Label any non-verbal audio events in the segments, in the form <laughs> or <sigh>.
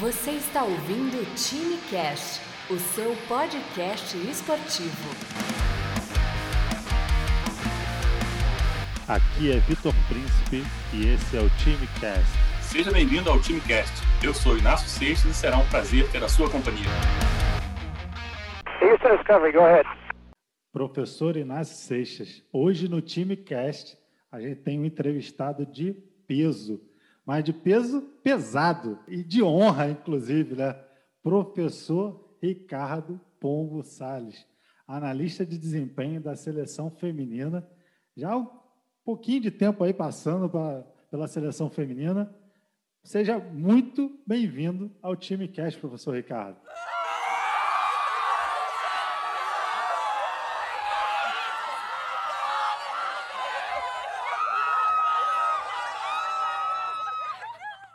Você está ouvindo o TimeCast, o seu podcast esportivo. Aqui é Vitor Príncipe e esse é o TimeCast. Seja bem-vindo ao TimeCast. Eu sou Inácio Seixas e será um prazer ter a sua companhia. Houston Discovery, go ahead. Professor Inácio Seixas. Hoje no TimeCast a gente tem um entrevistado de peso mas de peso pesado e de honra, inclusive, né? Professor Ricardo Pombo Sales, analista de desempenho da seleção feminina, já um pouquinho de tempo aí passando pra, pela seleção feminina. Seja muito bem-vindo ao time Cast, professor Ricardo.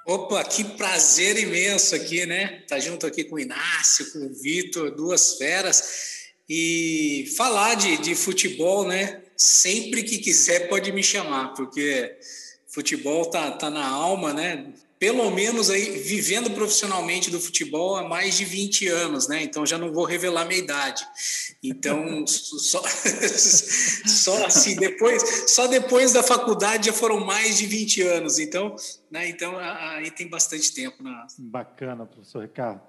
Opa, que prazer imenso aqui, né? Tá junto aqui com o Inácio, com o Vitor, duas feras. E falar de, de futebol, né? Sempre que quiser pode me chamar, porque futebol tá, tá na alma, né? Pelo menos aí vivendo profissionalmente do futebol há mais de 20 anos, né? Então já não vou revelar minha idade. Então, <laughs> só, <laughs> só assim, depois, só depois da faculdade já foram mais de 20 anos. Então, né, então aí tem bastante tempo. Na... Bacana, professor Ricardo.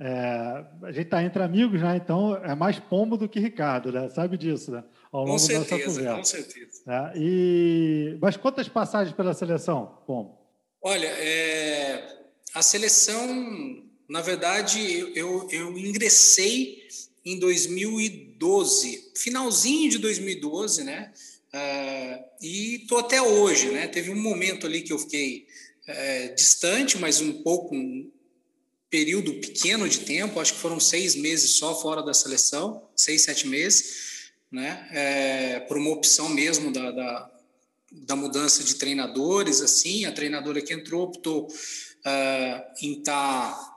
É, a gente está entre amigos, né? Então é mais pombo do que Ricardo, né? Sabe disso, né? Ao longo com certeza, com certeza. É, e... Mas quantas passagens pela seleção, Pombo? Olha, é... a seleção, na verdade, eu, eu, ingressei em 2012, finalzinho de 2012, né? Uh, e tô até hoje, né? Teve um momento ali que eu fiquei uh, distante, mas um pouco, um período pequeno de tempo, acho que foram seis meses só fora da seleção, seis, sete meses, né? É, por uma opção mesmo da, da, da, mudança de treinadores, assim, a treinadora que entrou optou uh, em estar tá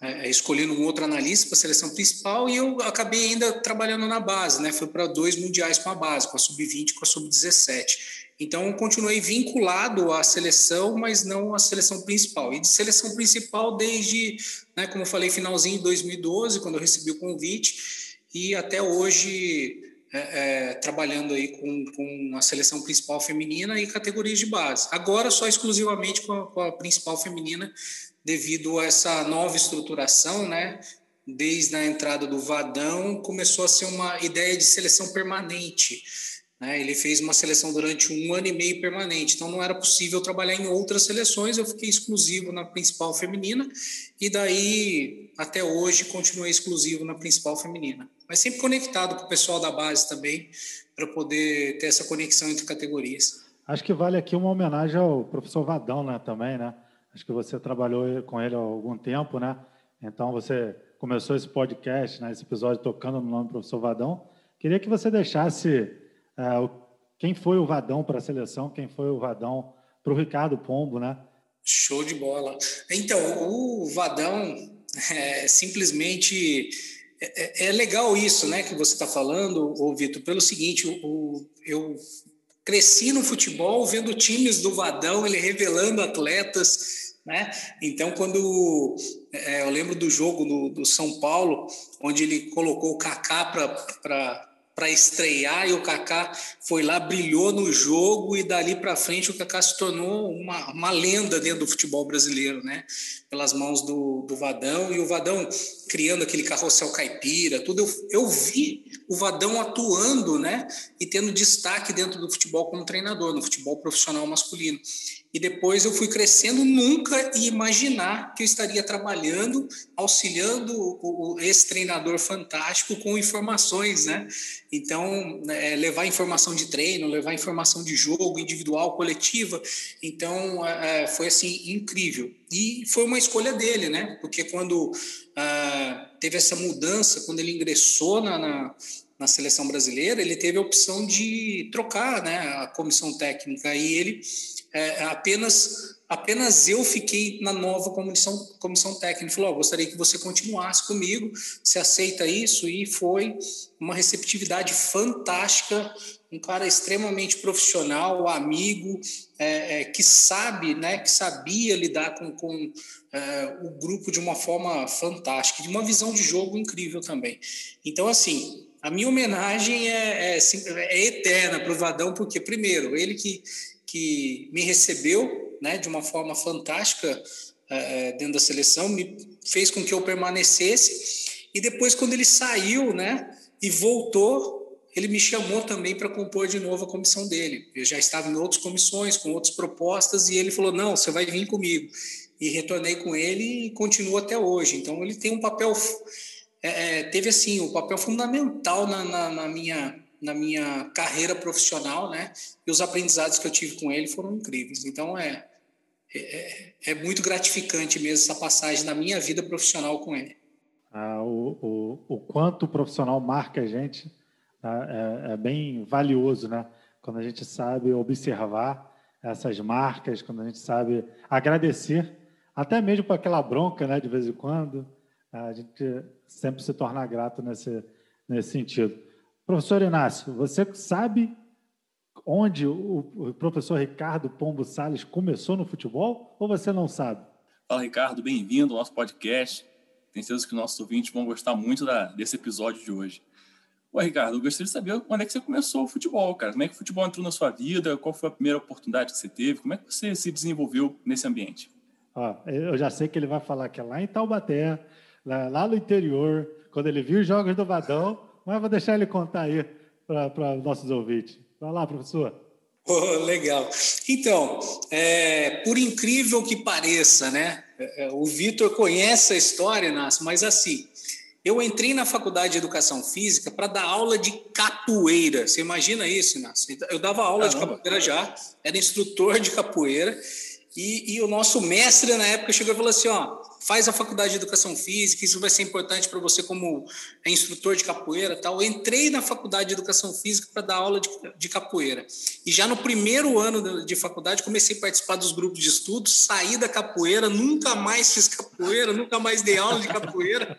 é, escolhendo um outro analista para a seleção principal e eu acabei ainda trabalhando na base, né? Fui para dois mundiais com a base, com a sub-20 e com a sub-17. Então, continuei vinculado à seleção, mas não à seleção principal. E de seleção principal desde, né, como eu falei, finalzinho de 2012, quando eu recebi o convite, e até hoje é, é, trabalhando aí com, com a seleção principal feminina e categorias de base. Agora, só exclusivamente com a, com a principal feminina, devido a essa nova estruturação, né? Desde a entrada do Vadão, começou a ser uma ideia de seleção permanente. Né? Ele fez uma seleção durante um ano e meio permanente, então não era possível trabalhar em outras seleções. Eu fiquei exclusivo na principal feminina e daí até hoje continuei exclusivo na principal feminina. Mas sempre conectado com o pessoal da base também, para poder ter essa conexão entre categorias. Acho que vale aqui uma homenagem ao professor Vadão, né, também, né? Acho que você trabalhou com ele há algum tempo, né? Então você começou esse podcast, né, esse episódio tocando no nome do professor Vadão. Queria que você deixasse uh, quem foi o Vadão para a seleção, quem foi o Vadão para o Ricardo Pombo, né? Show de bola. Então, o Vadão é simplesmente é, é, é legal isso, né, que você está falando, ô Vitor, pelo seguinte, o, eu cresci no futebol vendo times do Vadão, ele revelando atletas, né? Então, quando é, eu lembro do jogo do, do, São Paulo, onde ele colocou o Kaká para para estrear e o Kaká foi lá, brilhou no jogo e dali para frente o Kaká se tornou uma, uma lenda dentro do futebol brasileiro, né? Pelas mãos do, do Vadão e o Vadão criando aquele carrossel caipira, tudo. Eu, eu vi o Vadão atuando, né? E tendo destaque dentro do futebol como treinador, no futebol profissional masculino. E depois eu fui crescendo, nunca ia imaginar que eu estaria trabalhando, auxiliando o, o, esse treinador fantástico com informações, né? Então, é, levar informação de treino, levar informação de jogo, individual, coletiva. Então, é, é foi assim, incrível. E foi uma escolha dele, né? Porque quando ah, teve essa mudança, quando ele ingressou na, na na seleção brasileira, ele teve a opção de trocar né, a comissão técnica e ele é, apenas apenas eu fiquei na nova comissão, comissão técnica. Falou: oh, gostaria que você continuasse comigo, se aceita isso? E foi uma receptividade fantástica um cara extremamente profissional, amigo, é, é, que sabe, né, que sabia lidar com, com é, o grupo de uma forma fantástica, de uma visão de jogo incrível também. Então, assim, a minha homenagem é, é, é eterna para o Vadão, porque, primeiro, ele que, que me recebeu né, de uma forma fantástica é, dentro da seleção, me fez com que eu permanecesse, e depois, quando ele saiu né, e voltou, ele me chamou também para compor de novo a comissão dele. Eu já estava em outras comissões, com outras propostas, e ele falou: não, você vai vir comigo. E retornei com ele e continuo até hoje. Então, ele tem um papel é, é, teve assim um papel fundamental na, na, na, minha na minha carreira profissional, né? E os aprendizados que eu tive com ele foram incríveis. Então é é, é muito gratificante mesmo essa passagem na minha vida profissional com ele. Ah, o, o, o quanto o profissional marca a gente né? é, é bem valioso, né? Quando a gente sabe observar essas marcas, quando a gente sabe agradecer, até mesmo por aquela bronca, né? De vez em quando, a gente sempre se torna grato nesse, nesse sentido. Professor Inácio, você sabe onde o, professor Ricardo Pombo Sales começou no futebol ou você não sabe? Fala, Ricardo, bem-vindo ao nosso podcast. Tenho certeza que nossos ouvintes vão gostar muito da, desse episódio de hoje. Ô, Ricardo, eu gostaria de saber quando é que você começou o futebol, cara. Como é que o futebol entrou na sua vida? Qual foi a primeira oportunidade que você teve? Como é que você se desenvolveu nesse ambiente? Ó, eu já sei que ele vai falar que é lá em Taubaté, lá, lá no interior, quando ele viu os jogos do Vadão, mas vou deixar ele contar aí para os nossos ouvintes. Vai lá, professor. Oh, legal. Então, é, por incrível que pareça, né? É, é, o Vitor conhece a história, Inácio, mas assim, eu entrei na faculdade de educação física para dar aula de capoeira. Você imagina isso, Inácio? Eu dava aula Caramba. de capoeira já, era instrutor de capoeira, e, e o nosso mestre na época chegou e falou assim: ó, faz a faculdade de educação física, isso vai ser importante para você como instrutor de capoeira tal. Eu entrei na faculdade de educação física para dar aula de, de, capoeira. E já no primeiro ano de faculdade comecei a participar dos grupos de estudos, saí da capoeira, nunca mais fiz capoeira, nunca mais dei aula de capoeira.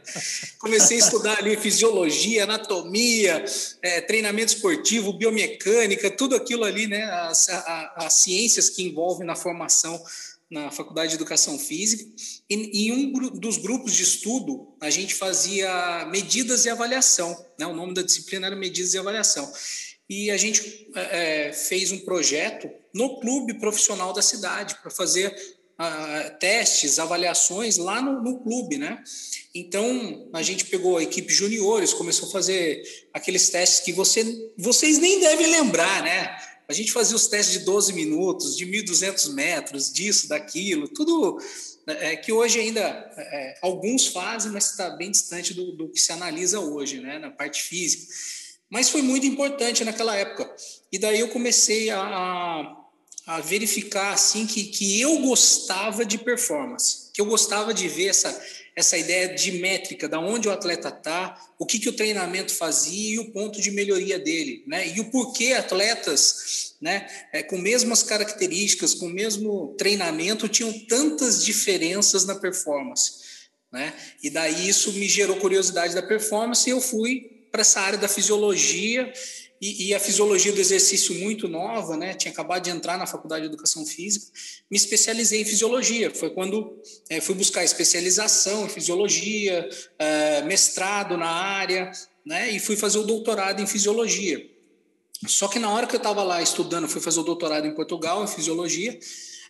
Comecei a estudar ali fisiologia, anatomia, é, treinamento esportivo, biomecânica, tudo aquilo ali, né, as, a, as ciências que envolvem na formação na Faculdade de Educação Física. E em um dos grupos de estudo, a gente fazia medidas e avaliação. Né? O nome da disciplina era medidas e avaliação. E a gente é, fez um projeto no clube profissional da cidade para fazer uh, testes, avaliações lá no, no, clube, né? Então a gente pegou a equipe juniores, começou a fazer aqueles testes que você, vocês nem devem lembrar, né? A gente fazia os testes de 12 minutos, de 1.200 metros, disso, daquilo, tudo é, que hoje ainda é, alguns fazem, mas está bem distante do, do, que se analisa hoje, né, na parte física. Mas foi muito importante naquela época. E daí eu comecei a, a verificar assim que, que eu gostava de performance, que eu gostava de ver essa essa ideia de métrica, da onde o atleta está, o que, que o treinamento fazia e o ponto de melhoria dele, né? E o porquê atletas, né, é, com mesmas características, com o mesmo treinamento, tinham tantas diferenças na performance, né? E daí isso me gerou curiosidade da performance e eu fui para essa área da fisiologia e, e, a fisiologia do exercício muito nova, né? Tinha acabado de entrar na faculdade de educação física, me especializei em fisiologia. Foi quando é, fui buscar especialização em fisiologia, é, mestrado na área, né? E fui fazer o doutorado em fisiologia. Só que na hora que eu estava lá estudando, fui fazer o doutorado em Portugal em fisiologia.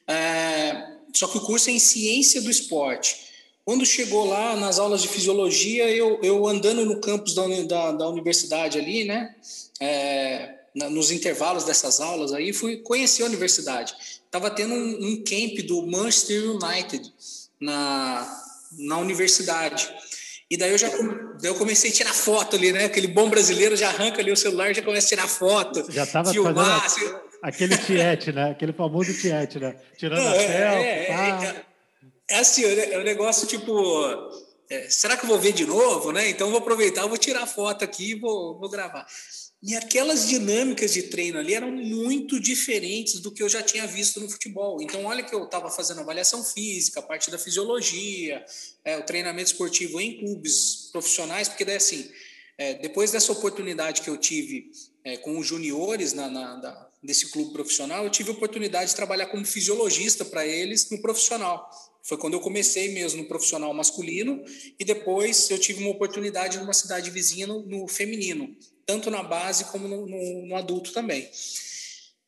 É, só que o curso é em ciência do esporte. Quando chegou lá nas aulas de fisiologia, eu, eu andando no campus da, da, da universidade ali, né? é, nos intervalos dessas aulas aí, fui conhecer a universidade. Estava tendo um, um, camp do Manchester United na, na universidade. E daí eu já daí eu comecei a tirar foto ali, né? Aquele bom brasileiro já arranca ali o celular, já começa a tirar foto. Já estava fazendo assim. aquele tiete, né? Aquele famoso tiete, né? Tirando Não, a selfie. É, é, é, é, assim, é um negócio tipo é, será que eu vou ver de novo, né? Então vou aproveitar, vou tirar foto aqui e vou, vou gravar. E aquelas dinâmicas de treino ali eram muito diferentes do que eu já tinha visto no futebol. Então, olha que eu estava fazendo avaliação física, a parte da fisiologia, é, o treinamento esportivo em clubes profissionais, porque daí assim, é, depois dessa oportunidade que eu tive é, com os juniores na, na da, desse clube profissional, eu tive a oportunidade de trabalhar como fisiologista para eles no profissional. Foi quando eu comecei mesmo no profissional masculino e depois eu tive uma oportunidade numa cidade vizinha no, no feminino, tanto na base como no, no, no adulto também.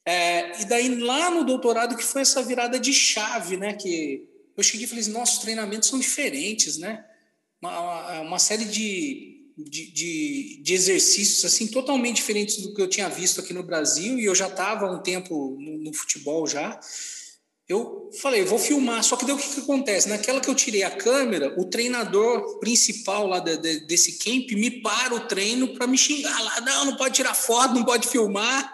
É, e daí lá no doutorado que foi essa virada de chave, né? Que eu cheguei e falei, assim, nossos treinamentos são diferentes, né? Uma, uma série de de, de, de, exercícios assim totalmente diferentes do que eu tinha visto aqui no Brasil e eu já estava um tempo no, no, futebol já eu falei, vou filmar. Só que daí o que, que acontece? Naquela que eu tirei a câmera, o treinador principal lá de, de, desse camp me para o treino para me xingar lá. Não, não pode tirar foto, não pode filmar.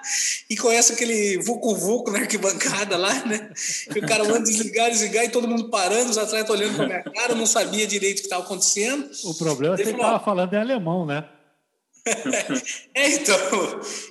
E conhece aquele vucu-vucu na arquibancada lá, né? E o cara manda desligar, desligar e todo mundo parando, os atletas olhando para minha cara, não sabia direito o que estava acontecendo. O problema é que você estava falando em alemão, né? <laughs> é, então.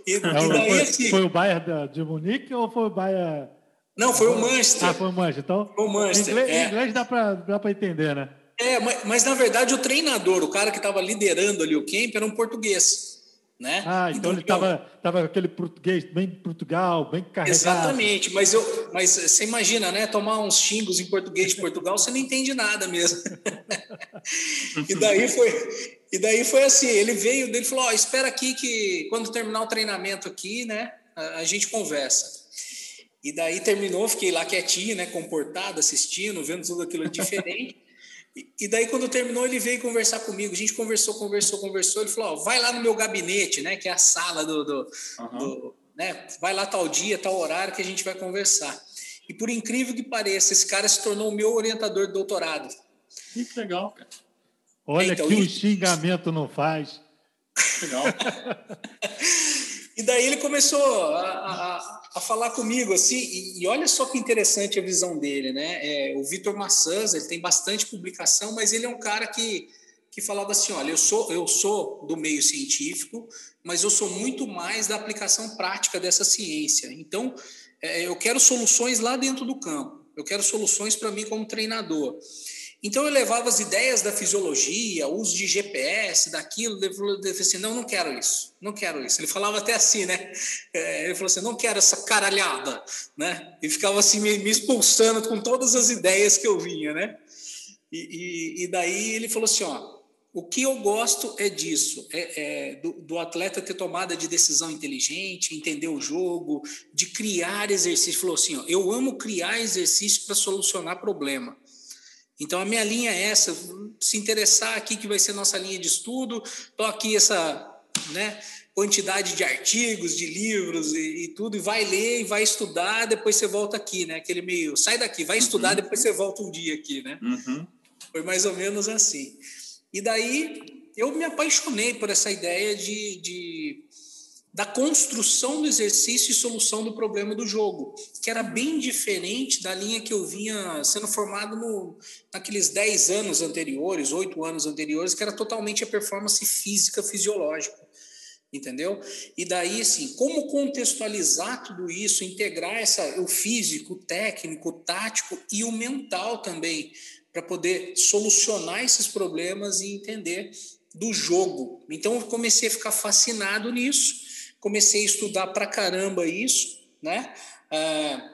E, é, e daí, foi, assim, foi o Bayern de Munique ou foi o Bayern não, foi o Manchester. Ah, foi o Manchester. Então, foi o Manchester. Inglês, é. inglês dá para entender, né? É, mas, mas, na verdade o treinador, o cara que estava liderando ali o camp, era um português. Né? Ah, então, então ele estava tava aquele português bem Portugal, bem carregado. Exatamente, mas, eu, mas você imagina, né? Tomar uns xingos em português de Portugal, você não entende nada mesmo. <laughs> e, daí foi, e daí foi assim: ele veio, ele falou: oh, espera aqui que quando terminar o treinamento aqui, né, a, a gente conversa. E daí terminou, fiquei lá quietinho, né, comportado, assistindo, vendo tudo aquilo diferente. <laughs> e daí, quando terminou, ele veio conversar comigo. A gente conversou, conversou, conversou. Ele falou: ó, vai lá no meu gabinete, né, que é a sala do. do, uhum. do né, vai lá tal dia, tal horário que a gente vai conversar. E por incrível que pareça, esse cara se tornou o meu orientador de doutorado. Que legal, cara. Olha então, que o xingamento não faz. Legal. <laughs> e daí ele começou a, a, a falar comigo assim, e, e, olha só que interessante a visão dele, né? É, o Vitor Maçãs, ele tem bastante publicação, mas ele é um cara que, que falava assim, olha, eu sou, eu sou do meio científico, mas eu sou muito mais da aplicação prática dessa ciência. Então, é, eu quero soluções lá dentro do campo, eu quero soluções para mim como treinador. Então eu levava as ideias da fisiologia, uso de GPS, daquilo, ele falou assim, não, não quero isso, não quero isso. Ele falava até assim, né? É, ele falou assim, não quero essa caralhada, né? E ficava assim me, expulsando com todas as ideias que eu vinha, né? E, e, e, daí ele falou assim, ó, o que eu gosto é disso, é, é do, do, atleta ter tomada de decisão inteligente, entender o jogo, de criar exercício. Ele falou assim, ó, eu amo criar exercício para solucionar problema. Então, a minha linha é essa, se interessar aqui que vai ser nossa linha de estudo, estou aqui essa né, quantidade de artigos, de livros e, e, tudo, e vai ler e vai estudar, depois você volta aqui, né? Aquele meio, sai daqui, vai estudar, uhum. depois você volta um dia aqui, né? Uhum. Foi mais ou menos assim. E daí eu me apaixonei por essa ideia de, de da construção do exercício e solução do problema do jogo, que era bem diferente da linha que eu vinha sendo formado no, naqueles 10 anos anteriores, 8 anos anteriores, que era totalmente a performance física, fisiológica. Entendeu? E daí, assim, como contextualizar tudo isso, integrar essa, o físico, o técnico, o tático e o mental também, para poder solucionar esses problemas e entender do jogo. Então, eu comecei a ficar fascinado nisso comecei a estudar pra caramba isso, né? Ah,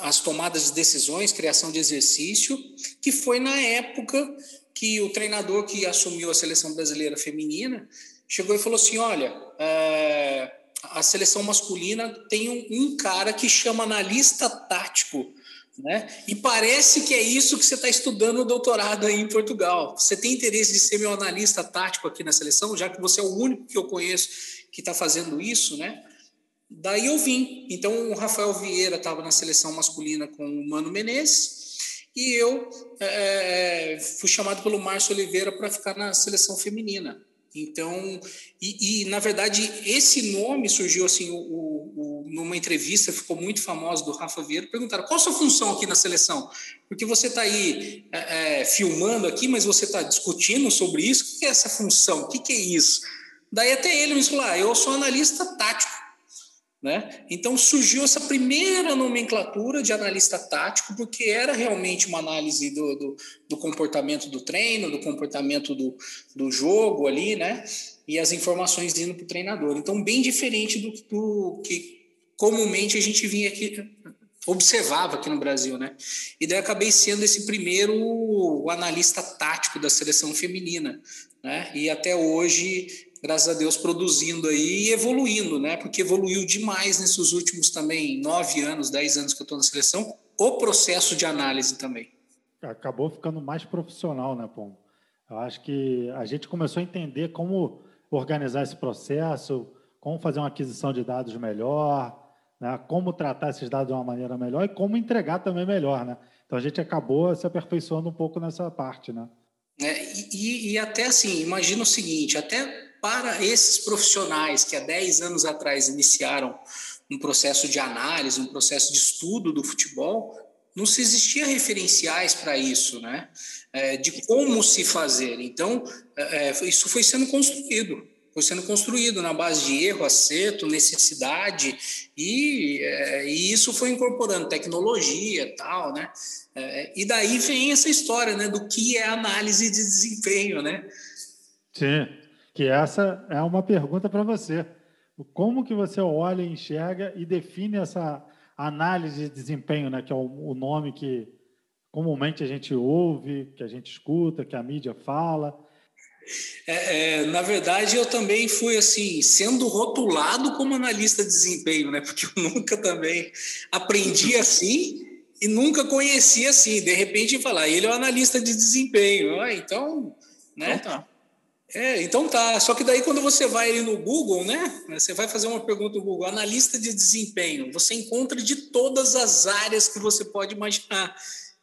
as tomadas de decisões, criação de exercício, que foi na época que o treinador que assumiu a seleção brasileira feminina chegou e falou assim: olha, ah, a seleção masculina tem um, um cara que chama analista tático. Né? E parece que é isso que você está estudando no doutorado aí em Portugal. Você tem interesse de ser meu analista tático aqui na seleção, já que você é o único que eu conheço que está fazendo isso, né? Daí eu vim. Então o Rafael Vieira estava na seleção masculina com o Mano Menezes e eu é, fui chamado pelo Márcio Oliveira para ficar na seleção feminina. Então, e, e, na verdade esse nome surgiu assim, o, o, numa entrevista ficou muito famosa do Rafa Vieira. Perguntaram qual a sua função aqui na seleção? Porque você está aí é, é, filmando aqui, mas você está discutindo sobre isso. O que é essa função? O que, que é isso? Daí até ele me falou: ah, eu sou analista tático. Né? Então surgiu essa primeira nomenclatura de analista tático, porque era realmente uma análise do, do, do comportamento do treino, do comportamento do, do jogo ali, né? e as informações indo para o treinador. Então, bem diferente do, do que comumente a gente vinha aqui observava aqui no Brasil, né? E daí acabei sendo esse primeiro analista tático da seleção feminina, né? E até hoje, graças a Deus, produzindo aí e evoluindo, né? Porque evoluiu demais nesses últimos também nove anos, dez anos que eu estou na seleção, o processo de análise também. Acabou ficando mais profissional, né, Pom? Eu acho que a gente começou a entender como organizar esse processo, como fazer uma aquisição de dados melhor, né? como tratar esses dados de uma maneira melhor e como entregar também melhor. Né? Então a gente acabou se aperfeiçoando um pouco nessa parte. Né? É, e, e até assim, imagina o seguinte: até para esses profissionais que há 10 anos atrás iniciaram um processo de análise, um processo de estudo do futebol, não se existia referenciais para isso, né? É, de como se fazer. Então, é, é isso foi sendo construído foi sendo construído na base de erro, acerto, necessidade, e, é, e isso foi incorporando tecnologia tal, né? É, e daí vem essa história, né, do que é análise de desempenho, né? Sim, que essa é uma pergunta para você. Como que você olha, enxerga e define essa análise de desempenho, né, que é o, o nome que comumente a gente ouve, que a gente escuta, que a mídia fala, é, é, na verdade, eu também fui assim, sendo rotulado como analista de desempenho, né? Porque eu <laughs> nunca também aprendi assim e nunca conheci assim. De repente, falar, ele é um analista de desempenho. Ah, então, né? Então tá. É, então tá. Só que daí quando você vai ali no Google, né? Você vai fazer uma pergunta no Google, analista de desempenho. Você encontra de todas as áreas que você pode imaginar.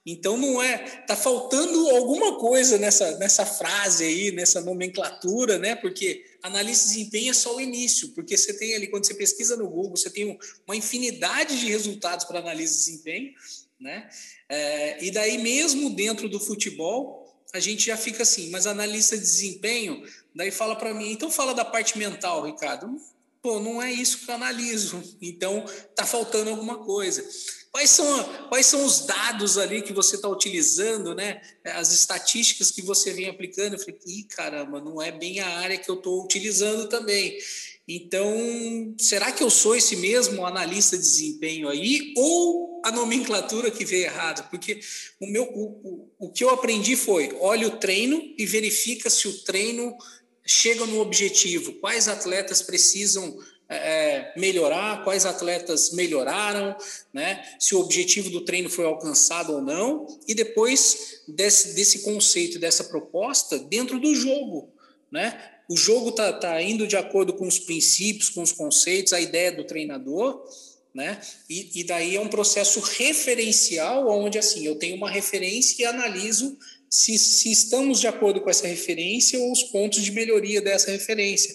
Então não é, tá faltando alguma coisa nessa, nessa frase aí, nessa nomenclatura, né? Porque análise de desempenho é só o início, porque você tem ali quando você pesquisa no Google, você tem uma infinidade de resultados para análise de desempenho, né? É, e daí mesmo dentro do futebol a gente já fica assim, mas analista de desempenho, daí fala para mim, então fala da parte mental, Ricardo. Pô, não é isso que eu analiso. Então tá faltando alguma coisa. Quais são, quais são os dados ali que você está utilizando, né? As estatísticas que você vem aplicando. Eu falei, ih, caramba, não é bem a área que eu estou utilizando também. Então, será que eu sou esse mesmo analista de desempenho aí? Ou a nomenclatura que veio errada? Porque o, meu, o, o, o que eu aprendi foi: olha o treino e verifica se o treino chega no objetivo. Quais atletas precisam é, é, melhorar, quais atletas melhoraram, né? se o objetivo do treino foi alcançado ou não, e depois desse, desse conceito, dessa proposta, dentro do jogo. Né? O jogo está tá indo de acordo com os princípios, com os conceitos, a ideia do treinador, né? E, e, daí é um processo referencial, onde assim eu tenho uma referência e analiso se, se estamos de acordo com essa referência ou os pontos de melhoria dessa referência.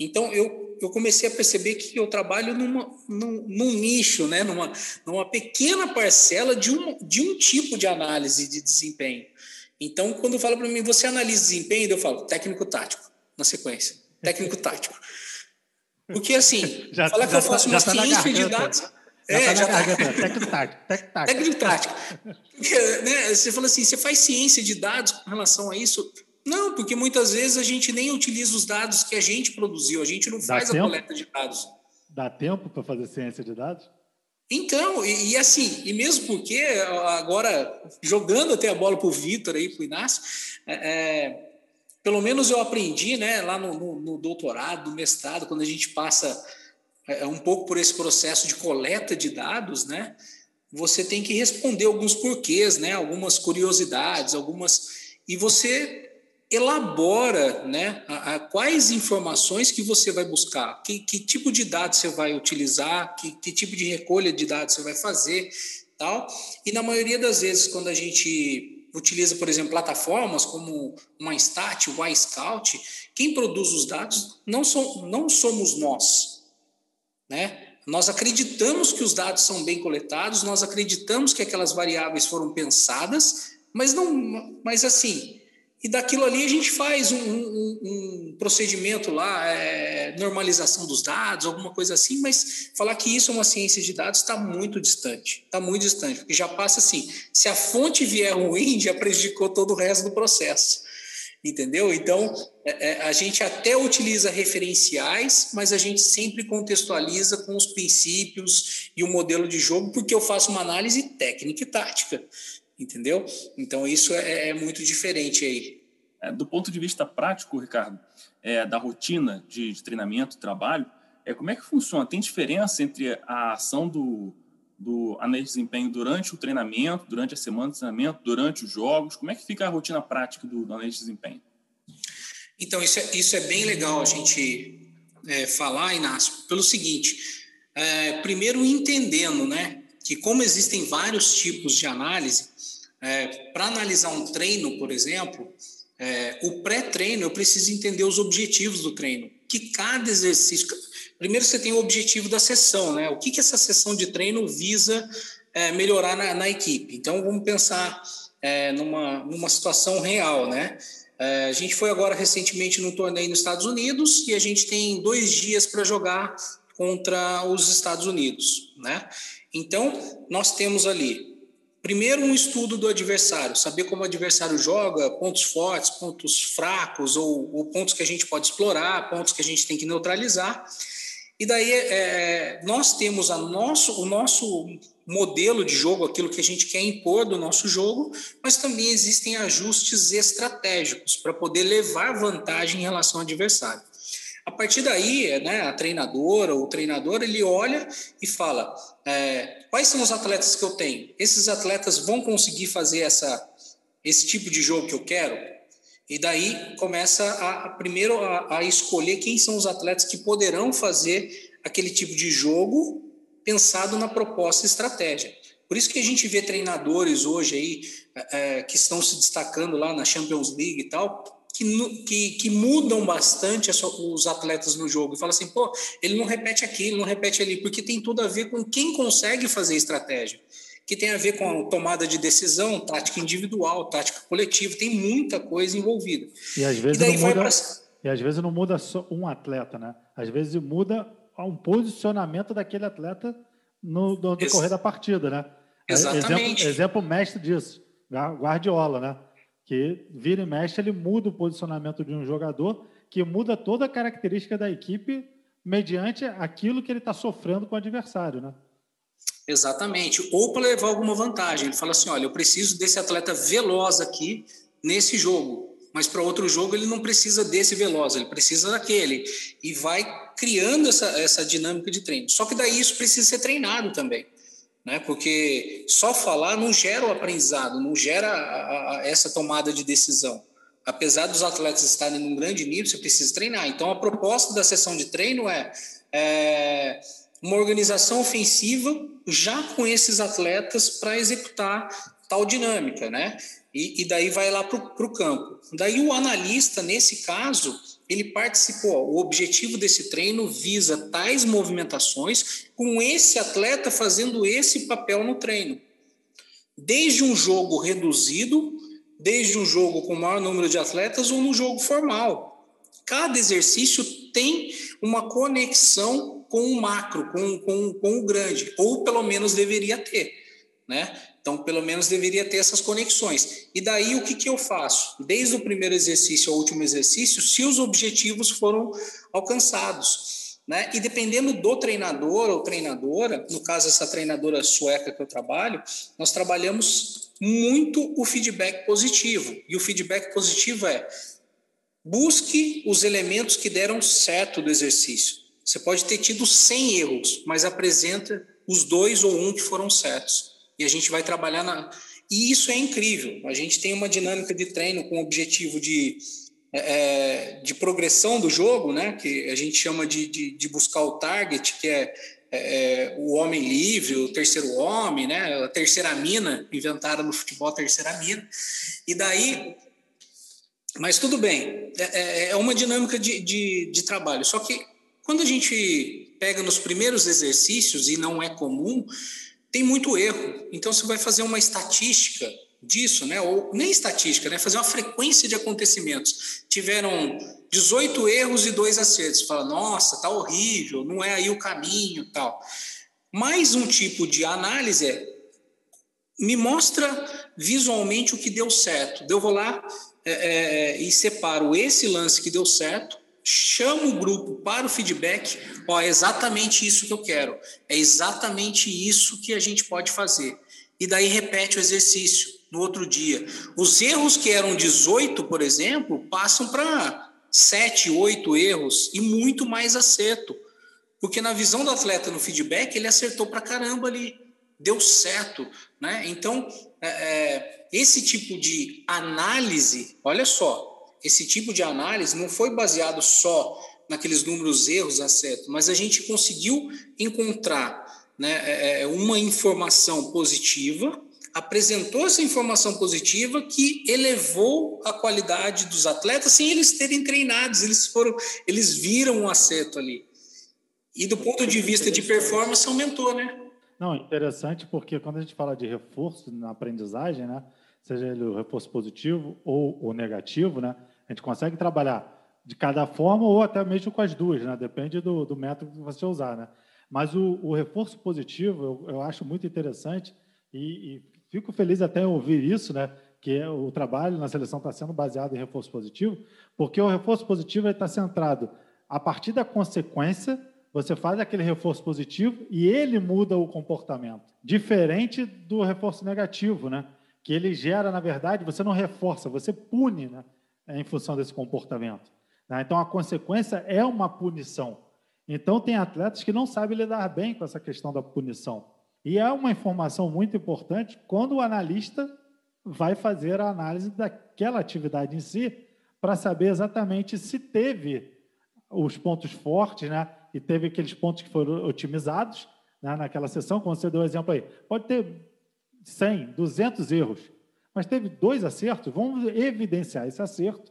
Então, eu, eu comecei a perceber que eu trabalho numa, num, num nicho, né? numa, numa pequena parcela de um, de um tipo de análise de desempenho. Então, quando fala para mim, você analisa desempenho, eu falo técnico-tático, na sequência. Técnico-tático. Porque, assim, <laughs> já, falar já que eu faço tá, uma tá ciência de dados. Já é, tá já tá. <laughs> Técnico-tático. Técnico-tático. né, você fala assim, você faz ciência de dados com relação a isso? Não, porque muitas vezes a gente nem utiliza os dados que a gente produziu, a gente não Dá faz tempo? a coleta de dados. Dá tempo para fazer ciência de dados? Então, e, e, assim, e mesmo porque agora, jogando até a bola para o Vitor aí, para o Inácio, é, é, pelo menos eu aprendi né, lá no, no, no, doutorado, no mestrado, quando a gente passa é, um pouco por esse processo de coleta de dados, né? Você tem que responder alguns porquês, né? Algumas curiosidades, algumas e você elabora né, a, a, quais informações que você vai buscar, que, que tipo de dados você vai utilizar, que, que, tipo de recolha de dados você vai fazer, tal. E na maioria das vezes, quando a gente utiliza, por exemplo, plataformas como MyStat, o iScout, quem produz os dados não, som, não somos nós, né? Nós acreditamos que os dados são bem coletados, nós acreditamos que aquelas variáveis foram pensadas, mas não, mas assim, e daquilo ali a gente faz um, um, um procedimento lá, é, normalização dos dados, alguma coisa assim, mas falar que isso é uma ciência de dados está muito distante, está muito distante, porque já passa assim, se a fonte vier ruim, já prejudicou todo o resto do processo, entendeu? Então, é, é, a gente até utiliza referenciais, mas a gente sempre contextualiza com os princípios e o modelo de jogo, porque eu faço uma análise técnica e tática, entendeu? Então isso é, é muito diferente aí. É, do ponto de vista prático, Ricardo, é, da rotina de, de treinamento, trabalho, é, como é que funciona? Tem diferença entre a ação do, do analista de desempenho durante o treinamento, durante a semana de treinamento, durante os jogos? Como é que fica a rotina prática do, do analista de desempenho? Então, isso é, isso é bem legal a gente é, falar, Inácio, pelo seguinte: é, primeiro, entendendo né, que, como existem vários tipos de análise, é, para analisar um treino, por exemplo, é, o pré-treino eu preciso entender os objetivos do treino, que cada exercício Primeiro, você tem o objetivo da sessão, né? O que, que essa sessão de treino visa é, melhorar na, na, equipe? Então, vamos pensar é, numa, numa situação real, né? É, a gente foi agora recentemente num torneio nos Estados Unidos e a gente tem dois dias para jogar contra os Estados Unidos, né? Então, nós temos ali Primeiro, um estudo do adversário, saber como o adversário joga, pontos fortes, pontos fracos, ou, ou, pontos que a gente pode explorar, pontos que a gente tem que neutralizar. E daí é, nós temos a nosso, o nosso modelo de jogo, aquilo que a gente quer impor do nosso jogo, mas também existem ajustes estratégicos para poder levar vantagem em relação ao adversário. A partir daí, né, a treinadora ou o treinador ele olha e fala: é, quais são os atletas que eu tenho? Esses atletas vão conseguir fazer essa, esse tipo de jogo que eu quero? E daí começa a, a primeiro a, a, escolher quem são os atletas que poderão fazer aquele tipo de jogo pensado na proposta e estratégia. Por isso que a gente vê treinadores hoje aí é, é que estão se destacando lá na Champions League e tal, que, que, que mudam bastante os atletas no jogo. E fala assim, pô, ele não repete aqui, ele não repete ali, porque tem tudo a ver com quem consegue fazer estratégia que tem a ver com a tomada de decisão, tática individual, tática coletiva, tem muita coisa envolvida. E às vezes, e não, muda, pra... e às vezes não muda só um atleta, né? Às vezes muda um posicionamento daquele atleta no, no decorrer da partida, né? É, Exatamente. Exemplo, exemplo mestre disso, Guardiola, né? Que vira e mexe, ele muda o posicionamento de um jogador, que muda toda a característica da equipe mediante aquilo que ele está sofrendo com o adversário, né? Exatamente. Ou para levar alguma vantagem. Ele fala assim: olha, eu preciso desse atleta veloz aqui nesse jogo, mas para outro jogo ele não precisa desse veloz, ele precisa daquele. E vai criando essa, essa dinâmica de treino. Só que daí isso precisa ser treinado também. Né? Porque só falar não gera o aprendizado, não gera a, a, essa tomada de decisão. Apesar dos atletas estarem num grande nível, você precisa treinar. Então, a proposta da sessão de treino é, é uma organização ofensiva já com esses atletas para executar tal dinâmica, né? E, e daí vai lá para o campo. Daí o analista, nesse caso, ele participou. O objetivo desse treino visa tais movimentações com esse atleta fazendo esse papel no treino. Desde um jogo reduzido, desde um jogo com maior número de atletas ou no jogo formal. Cada exercício tem uma conexão com o macro, com, com, com o grande, ou pelo menos deveria ter, né? Então, pelo menos deveria ter essas conexões. E daí, o que, que eu faço? Desde o primeiro exercício ao último exercício, se os objetivos foram alcançados. Né? E dependendo do treinador ou treinadora, no caso, essa treinadora sueca que eu trabalho, nós trabalhamos muito o feedback positivo. E o feedback positivo é busque os elementos que deram certo do exercício. Você pode ter tido 100 erros, mas apresenta os dois ou um que foram certos. E a gente vai trabalhar na. E isso é incrível. A gente tem uma dinâmica de treino com o objetivo de, é, é, de progressão do jogo, né? que a gente chama de, de, de buscar o target, que é, é, o homem livre, o terceiro homem, né? a terceira mina, inventaram no futebol a terceira mina. E daí. Mas tudo bem, é, é, é uma dinâmica de, de, de trabalho. Só que quando a gente pega nos primeiros exercícios, e não é comum, tem muito erro. Então, você vai fazer uma estatística disso, né? ou nem estatística, né? fazer uma frequência de acontecimentos. Tiveram 18 erros e dois acertos. Fala, nossa, tá horrível, não é aí o caminho tal. Mais um tipo de análise é me mostra visualmente o que deu certo. Eu vou lá, é, é, e separo esse lance que deu certo, chamo o grupo para o feedback. Ó, é exatamente isso que eu quero, é exatamente isso que a gente pode fazer. E daí repete o exercício no outro dia. Os erros que eram 18, por exemplo, passam para 7, 8 erros e muito mais acerto. Porque na visão do atleta no feedback, ele acertou para caramba ali, deu certo. Né? Então, é, é, esse tipo de análise, olha só, esse tipo de análise não foi baseado só naqueles números erros acertos, mas a gente conseguiu encontrar né, é, é, uma informação positiva apresentou essa informação positiva que elevou a qualidade dos atletas sem eles terem treinados, eles foram, eles viram um acerto ali. E do ponto de vista de performance aumentou, né? Não, interessante porque quando a gente fala de reforço na aprendizagem, né, seja ele o reforço positivo ou o negativo, né, a gente consegue trabalhar de cada forma ou até mesmo com as duas, né, depende do, do método que você usar, né. Mas o, o reforço positivo eu, eu acho muito interessante e, e Fico feliz até em ouvir isso, né? que é o trabalho na seleção está sendo baseado em reforço positivo, porque o reforço positivo está centrado a partir da consequência, você faz aquele reforço positivo e ele muda o comportamento, diferente do reforço negativo, né? que ele gera, na verdade, você não reforça, você pune né? Em função desse comportamento. Né? Então, a consequência é uma punição. Então, tem atletas que não sabem lidar bem com essa questão da punição. E é uma informação muito importante quando o analista vai fazer a análise daquela atividade em si, para saber exatamente se teve os pontos fortes, né? E teve aqueles pontos que foram otimizados né? naquela sessão, como você deu o exemplo aí. Pode ter 100, 200 erros, mas teve dois acertos. Vamos evidenciar esse acerto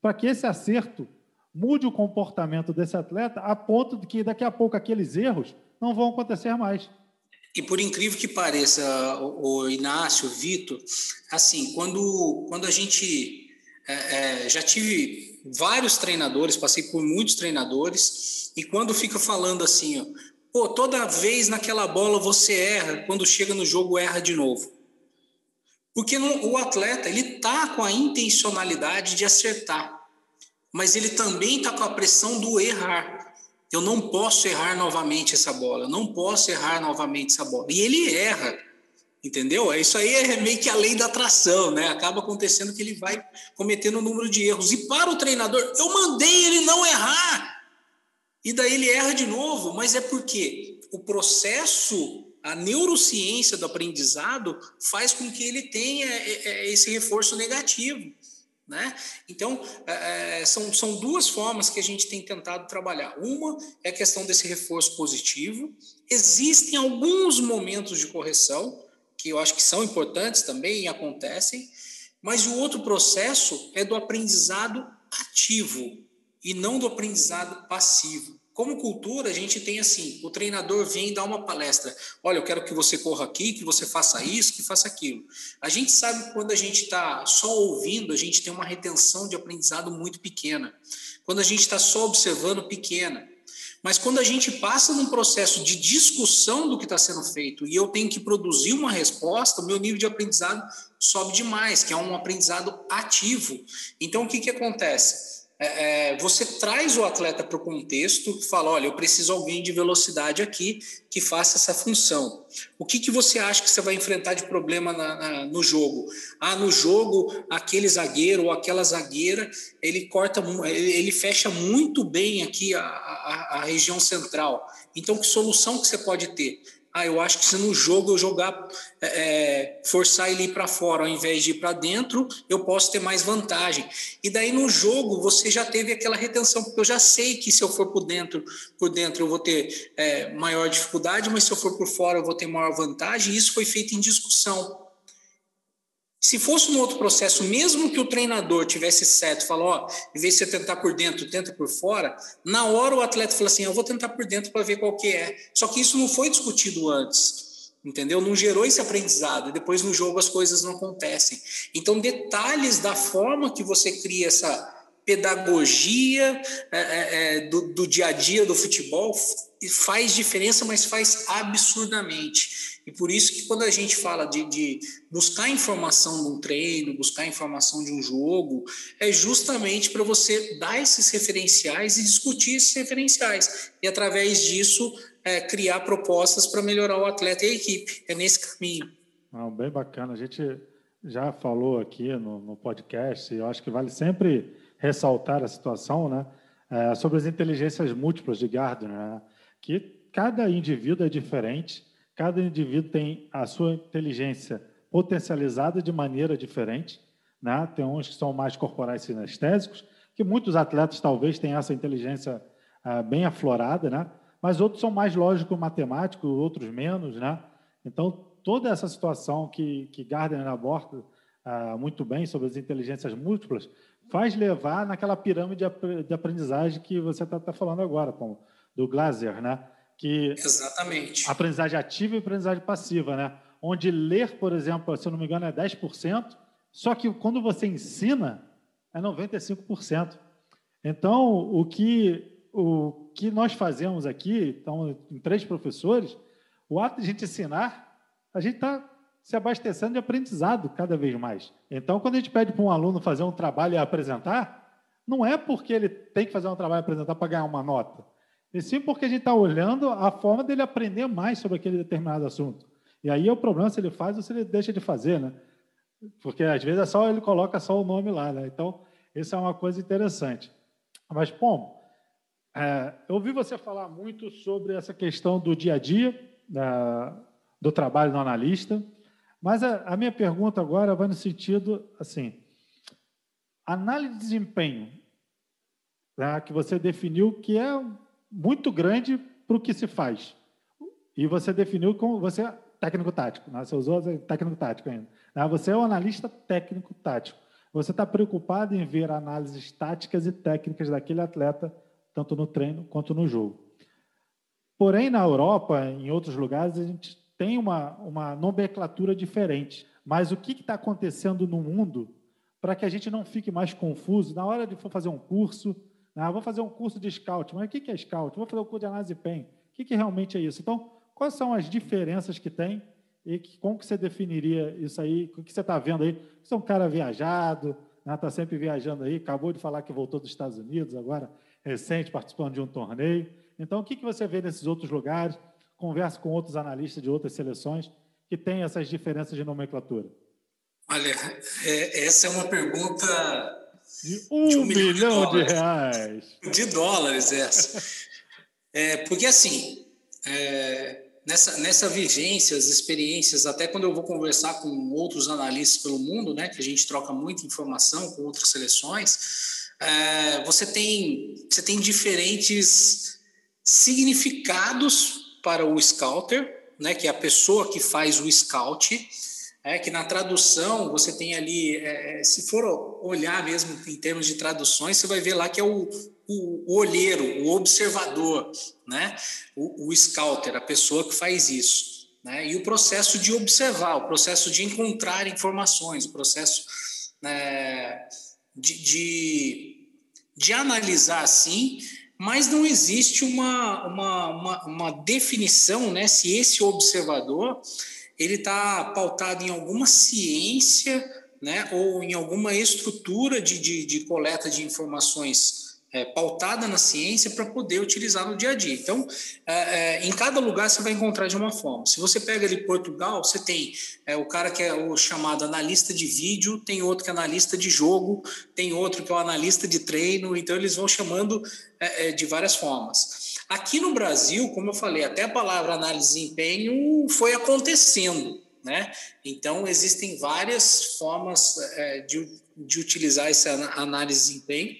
para que esse acerto mude o comportamento desse atleta a ponto de que daqui a pouco aqueles erros não vão acontecer mais. E por incrível que pareça, o, Inácio, o Vitor, assim, quando, quando a gente é, é, já tive vários treinadores, passei por muitos treinadores, e quando fica falando assim, ó, pô, toda vez naquela bola você erra, quando chega no jogo erra de novo. Porque o atleta, ele tá com a intencionalidade de acertar, mas ele também tá com a pressão do errar. Eu não posso errar novamente essa bola, não posso errar novamente essa bola. E ele erra, entendeu? Isso aí é meio que a lei da atração, né? Acaba acontecendo que ele vai cometendo um número de erros. E para o treinador, eu mandei ele não errar. E daí ele erra de novo, mas é porque o processo, a neurociência do aprendizado faz com que ele tenha é, é, esse reforço negativo. Né? Então, é, é, são, são duas formas que a gente tem tentado trabalhar. Uma é a questão desse reforço positivo. Existem alguns momentos de correção, que eu acho que são importantes também e acontecem, mas o outro processo é do aprendizado ativo e não do aprendizado passivo. Como cultura, a gente tem assim: o treinador vem dá uma palestra. Olha, eu quero que você corra aqui, que você faça isso, que faça aquilo. A gente sabe que quando a gente está só ouvindo, a gente tem uma retenção de aprendizado muito pequena. Quando a gente está só observando, pequena. Mas quando a gente passa num processo de discussão do que está sendo feito e eu tenho que produzir uma resposta, o meu nível de aprendizado sobe demais, que é um aprendizado ativo. Então, o que, que acontece? É, é, você traz o atleta para o contexto, fala, olha, eu preciso alguém de velocidade aqui que faça essa função. O que, que você acha que você vai enfrentar de problema na, na, no jogo? Ah, no jogo, aquele zagueiro ou aquela zagueira, ele corta, ele, ele fecha muito bem aqui a, a, a região central. Então, que solução que você pode ter? Ah, eu acho que se no jogo eu jogar, é, é forçar ele ir para fora ao invés de ir para dentro, eu posso ter mais vantagem. E daí no jogo você já teve aquela retenção, porque eu já sei que se eu for por dentro, por dentro eu vou ter é, maior dificuldade, mas se eu for por fora eu vou ter maior vantagem. E isso foi feito em discussão. Se fosse um outro processo, mesmo que o treinador tivesse certo, falou, ó, em vez de você tentar por dentro, tenta por fora, na hora o atleta fala assim, eu vou tentar por dentro para ver qual que é. Só que isso não foi discutido antes, entendeu? Não gerou esse aprendizado. Depois no jogo as coisas não acontecem. Então detalhes da forma que você cria essa pedagogia é, é, é, do, do dia a dia do futebol faz diferença, mas faz absurdamente. E por isso que quando a gente fala de, de, buscar informação de um treino, buscar informação de um jogo, é justamente para você dar esses referenciais e discutir esses referenciais. E através disso, é, criar propostas para melhorar o atleta e a equipe. É nesse caminho. Ah, bem bacana. A gente já falou aqui no, no podcast, e eu acho que vale sempre ressaltar a situação, né? É, sobre as inteligências múltiplas de Gardner, né? que cada indivíduo é diferente, cada indivíduo tem a sua inteligência potencializada de maneira diferente. Né? Tem uns que são mais corporais sinestésicos, que muitos atletas talvez tenham essa inteligência ah, bem aflorada, né? mas outros são mais lógico-matemáticos, outros menos. Né? Então, toda essa situação que, que Gardner aborda ah, muito bem sobre as inteligências múltiplas faz levar naquela pirâmide de aprendizagem que você está tá falando agora, do Glaser, né? Que Exatamente. Aprendizagem ativa e aprendizagem passiva, né? Onde ler, por exemplo, se eu não me engano, é 10%, só que quando você ensina, é 95%. Então, o que, o que nós fazemos aqui, então, em três professores, o ato de a gente ensinar, a gente está se abastecendo de aprendizado cada vez mais. Então, quando a gente pede para um aluno fazer um trabalho e apresentar, não é porque ele tem que fazer um trabalho e apresentar para ganhar uma nota, e sim porque a gente está olhando a forma dele aprender mais sobre aquele determinado assunto. E aí é o problema se ele faz ou se ele deixa de fazer, né? Porque às vezes é só ele coloca só o nome lá, né? Então, isso é uma coisa interessante. Mas, bom, é, eu ouvi você falar muito sobre essa questão do dia a dia, da, do trabalho do analista. Mas a, a minha pergunta agora vai no sentido assim: análise de desempenho, né, que você definiu que é muito grande para o que se faz. E você definiu como você é técnico-tático, né? você usou técnico-tático ainda. Né? Você é o um analista técnico-tático. Você está preocupado em ver análises táticas e técnicas daquele atleta, tanto no treino quanto no jogo. Porém, na Europa, em outros lugares, a gente tem uma, uma nomenclatura diferente. Mas o que está acontecendo no mundo para que a gente não fique mais confuso na hora de for fazer um curso? Ah, vou fazer um curso de scout, mas o que é scout? Vou fazer um curso de análise PEN. O que, que realmente é isso? Então, quais são as diferenças que tem e que, como que você definiria isso aí? O que você está vendo aí? Você é um cara viajado, está né? Tá sempre viajando aí, acabou de falar que voltou dos Estados Unidos, agora recente, participando de um torneio. Então, o que, que você vê nesses outros lugares? conversa com outros analistas de outras seleções que têm essas diferenças de nomenclatura? Olha, é, essa é uma pergunta de um, de um milhão, milhão de, de, reais. De dólares, essa. É, porque, assim, é, nessa, nessa vigência, as experiências, até quando eu vou conversar com outros analistas pelo mundo, né, que a gente troca muita informação com outras seleções, é, você, tem, você tem diferentes significados para o scouter, né, que é a pessoa que faz o scout, é que na tradução você tem ali, é, é, se for olhar mesmo em termos de traduções, você vai ver lá que é o, o, o olheiro, o observador, né? O, o, scouter, a pessoa que faz isso. Né? E o processo de observar, o processo de encontrar informações, o processo né, de, de, de analisar assim mas não existe uma, uma, uma, uma definição né, se esse observador ele está pautado em alguma ciência né, ou em alguma estrutura de, de, de coleta de informações é, pautada na ciência para poder utilizar no dia a dia. Então, é, é, em cada lugar você vai encontrar de uma forma. Se você pega ali Portugal, você tem é, o cara que é o chamado analista de vídeo, tem outro que é analista de jogo, tem outro que é o analista de treino, então eles vão chamando é, é, de várias formas. Aqui no Brasil, como eu falei, até a palavra análise de desempenho foi acontecendo. Né? Então, existem várias formas de, de utilizar essa análise de desempenho.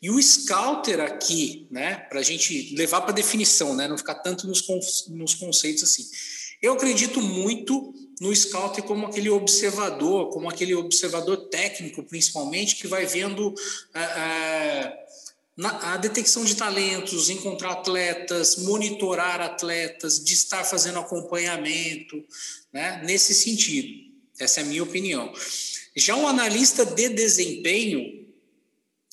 E o scouter aqui, né, para a gente levar para definição, né, não ficar tanto nos, nos conceitos assim. Eu acredito muito no scouter como aquele observador, como aquele observador técnico, principalmente, que vai vendo é, é, na, a detecção de talentos, encontrar atletas, monitorar atletas, de estar fazendo acompanhamento, né, nesse sentido. Essa é a minha opinião. Já um analista de desempenho,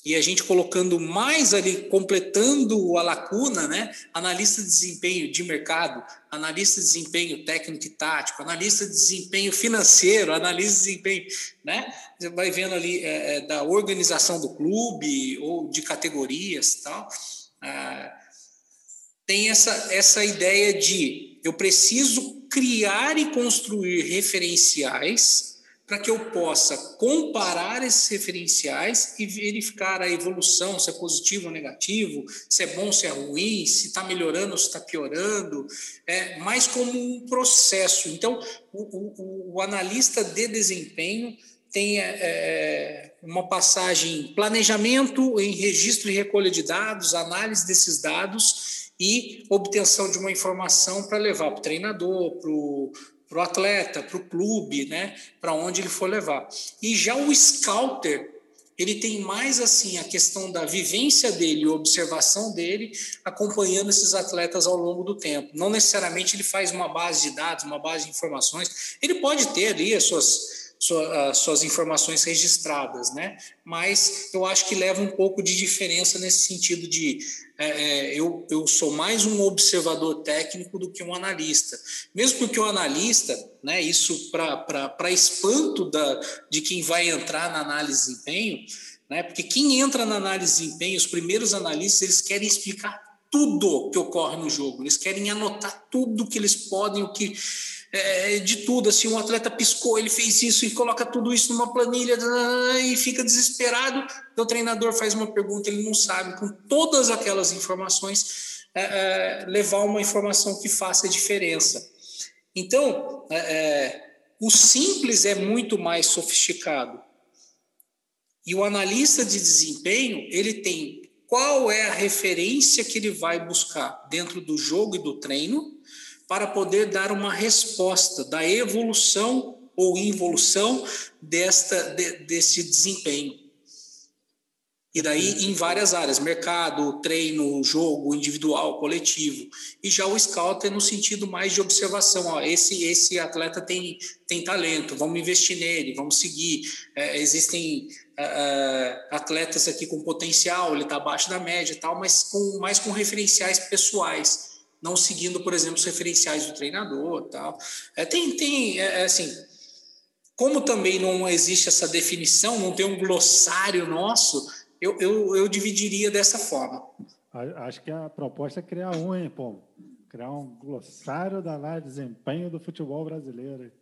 e a gente colocando mais ali, completando a lacuna, né? Analista de desempenho de mercado, analista de desempenho técnico e tático, analista de desempenho financeiro, <laughs> analista de desempenho, né? Você vai vendo ali é, é da organização do clube ou de categorias tal. Ah, tem essa, essa ideia de eu preciso criar e construir referenciais para que eu possa comparar esses referenciais e verificar a evolução, se é positivo ou negativo, se é bom, se é ruim, se está melhorando ou se está piorando, é, mais como um processo. Então, o, o, o analista de desempenho tem é, é, uma passagem em planejamento, em registro e recolha de dados, análise desses dados e obtenção de uma informação para levar para o treinador, para o para o atleta, para o clube, né, para onde ele for levar. E já o scouter, ele tem mais assim a questão da vivência dele, observação dele, acompanhando esses atletas ao longo do tempo. Não necessariamente ele faz uma base de dados, uma base de informações. Ele pode ter ali as suas suas informações registradas, né? Mas eu acho que leva um pouco de diferença nesse sentido de é, é, eu, eu sou mais um observador técnico do que um analista. Mesmo porque o analista, né, isso para espanto da, de quem vai entrar na análise de desempenho, né, porque quem entra na análise de desempenho, os primeiros analistas, eles querem explicar tudo que ocorre no jogo, eles querem anotar tudo que eles podem, o que é, de tudo. Assim, um atleta piscou, ele fez isso e coloca tudo isso numa planilha e fica desesperado. O treinador faz uma pergunta, ele não sabe, com todas aquelas informações, é, é, levar uma informação que faça diferença. Então, é, é, o simples é muito mais sofisticado. E o analista de desempenho, ele tem qual é a referência que ele vai buscar dentro do jogo e do treino para poder dar uma resposta da evolução ou involução desta, de, desse desempenho. E daí em várias áreas, mercado, treino, jogo, individual, coletivo. E já o scout é no sentido mais de observação. Ó, esse, esse atleta tem, tem talento, vamos investir nele, vamos seguir. É, existem é, é atletas aqui com potencial, ele está abaixo da média e tal, mas com, mais com referenciais pessoais não seguindo, por exemplo, os referenciais do treinador tal. É, tem, tem é, é, assim, como também não existe essa definição, não tem um glossário nosso, eu, eu, eu dividiria dessa forma. Acho que a proposta é criar um, hein, Pô? Criar um glossário da análise de desempenho do futebol brasileiro.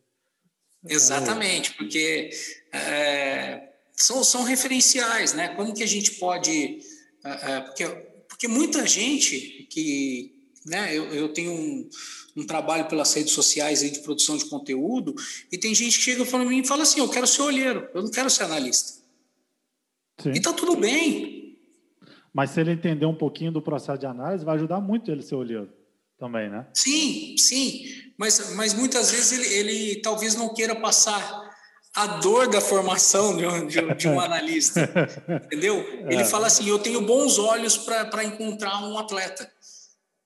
Exatamente, porque é, são, são referenciais, né? Como que a gente pode... É, é porque, porque muita gente que, né? Eu, eu tenho um, um, trabalho pelas redes sociais aí de produção de conteúdo e tem gente que chega para mim e fala assim: eu quero ser olheiro, eu não quero ser analista. Sim. E tá tudo bem. Mas se ele entender um pouquinho do processo de análise, vai ajudar muito ele ser olheiro também, né? Sim, sim. Mas, mas muitas vezes ele, ele talvez não queira passar a dor da formação de um, de um <laughs> analista, entendeu? Ele é. fala assim: eu tenho bons olhos para encontrar um atleta.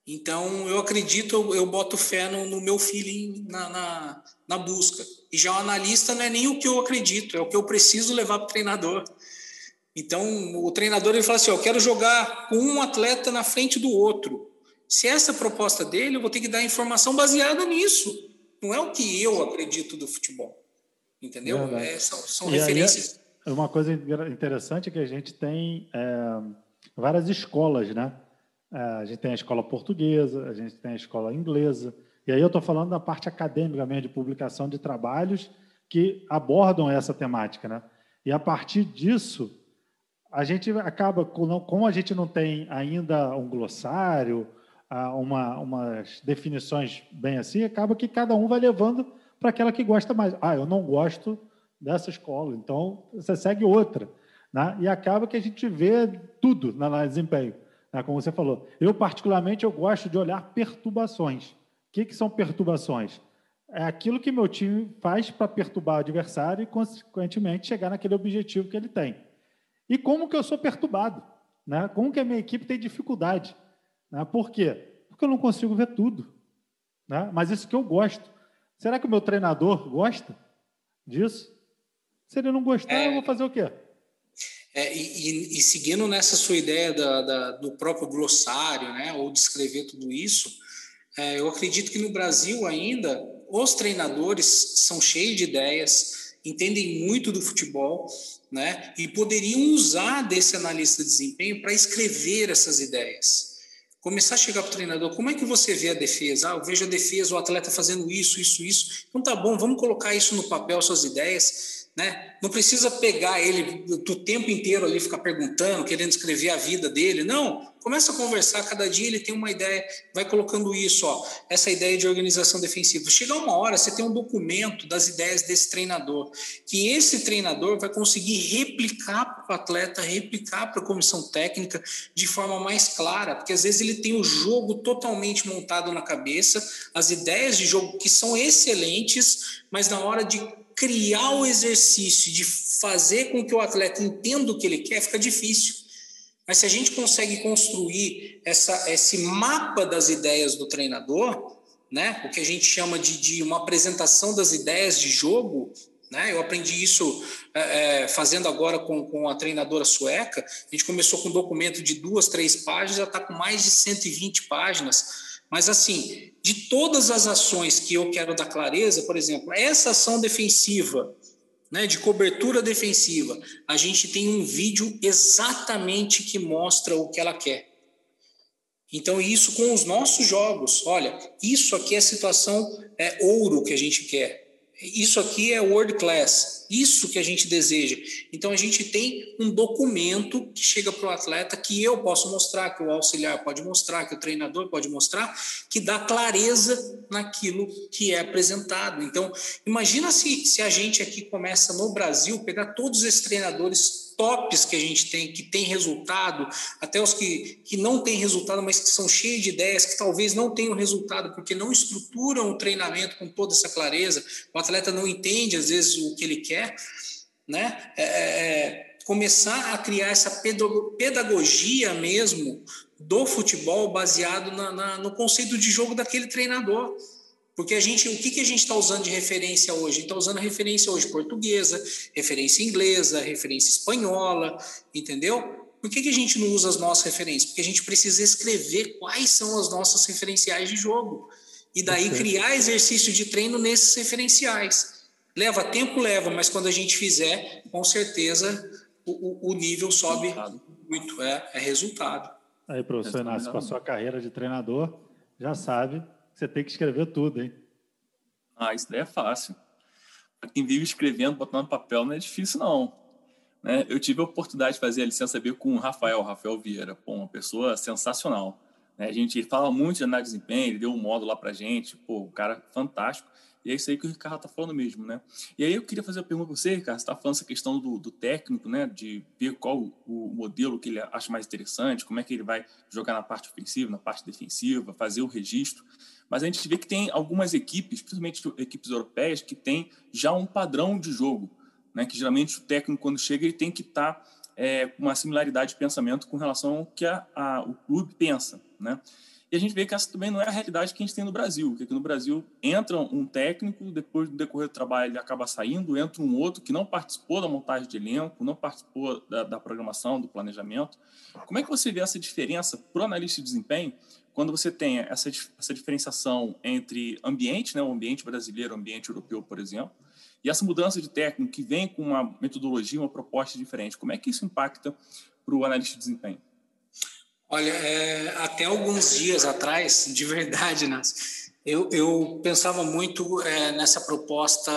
Então, eu acredito, eu, boto fé no, no meu feeling na, na, na, busca. E já o analista não é nem o que eu acredito, é o que eu preciso levar para o treinador. Então, o treinador ele fala assim: eu quero jogar com um atleta na frente do outro. Se essa é a proposta dele, eu vou ter que dar informação baseada nisso. Não é o que eu acredito do futebol. Entendeu? É, são, são referências. Aí, uma coisa interessante é que a gente tem é, várias escolas, né? É, a gente tem a escola portuguesa, a gente tem a escola inglesa. E aí eu estou falando da parte acadêmica mesmo, de publicação de trabalhos que abordam essa temática. Né? E a partir disso, a gente acaba, como a gente não tem ainda um glossário, uma, umas definições bem assim, acaba que cada um vai levando para aquela que gosta mais. Ah, eu não gosto dessa escola, então você segue outra. Né? E acaba que a gente vê tudo na análise de desempenho como você falou. Eu, particularmente, eu gosto de olhar perturbações. O que, que são perturbações? É aquilo que meu time faz para perturbar o adversário e, consequentemente, chegar naquele objetivo que ele tem. E como que eu sou perturbado? Né? Como que a minha equipe tem dificuldade? Né? Por quê? Porque eu não consigo ver tudo. Né? Mas isso que eu gosto. Será que o meu treinador gosta disso? Se ele não gostar, é... eu vou fazer o quê? É, e, e, seguindo nessa sua ideia da, da, do próprio glossário, né, ou descrever tudo isso, é, eu acredito que no Brasil ainda os treinadores são cheios de ideias, entendem muito do futebol, né, e poderiam usar desse analista de desempenho para escrever essas ideias. Começar a chegar para o treinador, como é que você vê a defesa? Ah, eu vejo a defesa, o atleta fazendo isso, isso, isso. Então tá bom, vamos colocar isso no papel, suas ideias né? Não precisa pegar ele do tempo inteiro ali, ficar perguntando, querendo escrever a vida dele. Não, começa a conversar, cada dia ele tem uma ideia, vai colocando isso, ó, essa ideia de organização defensiva. Chega uma hora, você tem um documento das ideias desse treinador, que esse treinador vai conseguir replicar para o atleta, replicar para a comissão técnica de forma mais clara, porque às vezes ele tem o jogo totalmente montado na cabeça, as ideias de jogo que são excelentes, mas na hora de criar o exercício de fazer com que o atleta entenda o que ele quer fica difícil. Mas se a gente consegue construir essa, esse mapa das ideias do treinador, né, o que a gente chama de, de uma apresentação das ideias de jogo, né, eu aprendi isso é, é fazendo agora com, com a treinadora sueca. A gente começou com um documento de duas, três páginas, já está com mais de 120 páginas mas, assim, de todas as ações que eu quero dar clareza, por exemplo, essa ação defensiva, né, de cobertura defensiva, a gente tem um vídeo exatamente que mostra o que ela quer. Então, isso com os nossos jogos. Olha, isso aqui é situação é ouro que a gente quer. Isso aqui é world class, isso que a gente deseja. Então a gente tem um documento que chega para o atleta que eu posso mostrar, que o auxiliar pode mostrar, que o treinador pode mostrar, que dá clareza naquilo que é apresentado. Então, imagina se, se a gente aqui começa no Brasil pegar todos esses treinadores tops que a gente tem, que tem resultado, até os que, que não têm resultado, mas que são cheios de ideias, que talvez não tenham resultado, porque não estruturam o treinamento com toda essa clareza, o atleta não entende, às vezes, o que ele quer, né? É, é, é começar a criar essa pedagogia mesmo do futebol baseado na, na, no conceito de jogo daquele treinador. Porque a gente, o que, que a gente está usando de referência hoje? A gente está usando referência hoje portuguesa, referência inglesa, referência espanhola, entendeu? Por que, que a gente não usa as nossas referências? Porque a gente precisa escrever quais são as nossas referenciais de jogo. E daí criar exercício de treino nesses referenciais. Leva tempo, leva, mas quando a gente fizer, com certeza o, o nível sobe resultado. muito. É, é resultado. Aí, professor Inácio, com a sua carreira de treinador, já sabe você tem que escrever tudo, hein? Ah, isso daí é fácil. Para quem vive escrevendo, botando no papel, não é difícil, não. Né? Eu tive a oportunidade de fazer a licença B com o Rafael, Rafael Vieira, pô, uma pessoa sensacional. Né? A gente fala muito de análise de desempenho, ele deu um módulo lá para gente, pô, o cara fantástico. E é isso aí que o Ricardo está falando mesmo, né? E aí eu queria fazer uma pergunta para você, Ricardo. Você está falando essa questão do, do, técnico, né? De ver qual o, modelo que ele acha mais interessante, como é que ele vai jogar na parte ofensiva, na parte defensiva, fazer o registro. Mas a gente vê que tem algumas equipes, principalmente equipes europeias, que têm já um padrão de jogo, né? Que geralmente o técnico, quando chega, ele tem que estar tá, é, uma similaridade de pensamento com relação ao que a, a, o clube pensa, né? E a gente vê que essa também não é a realidade que a gente tem no Brasil, que aqui no Brasil entra um técnico, depois do decorrer do trabalho ele acaba saindo, entra um outro que não participou da montagem de elenco, não participou da, da programação, do planejamento. Como é que você vê essa diferença para o analista de desempenho quando você tem essa, essa diferenciação entre ambiente, né, o ambiente brasileiro, o ambiente europeu, por exemplo, e essa mudança de técnico que vem com uma metodologia, uma proposta diferente, como é que isso impacta para o analista de desempenho? Olha, é, até alguns dias atrás, de verdade, Nas, eu, eu pensava muito é, nessa proposta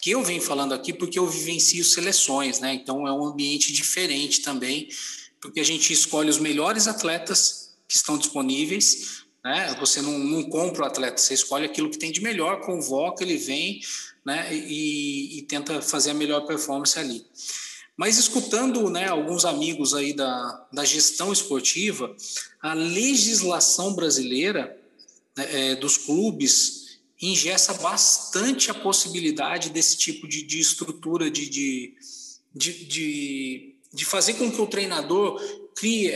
que eu venho falando aqui, porque eu vivencio seleções, né? Então é um ambiente diferente também, porque a gente escolhe os melhores atletas que estão disponíveis, né? Você não, não compra o atleta, você escolhe aquilo que tem de melhor, convoca, ele vem, né? E, e tenta fazer a melhor performance ali. Mas escutando né, alguns amigos aí da, da gestão esportiva, a legislação brasileira né, é, dos clubes ingessa bastante a possibilidade desse tipo de, de estrutura de, de, de, de, fazer com que o treinador crie é,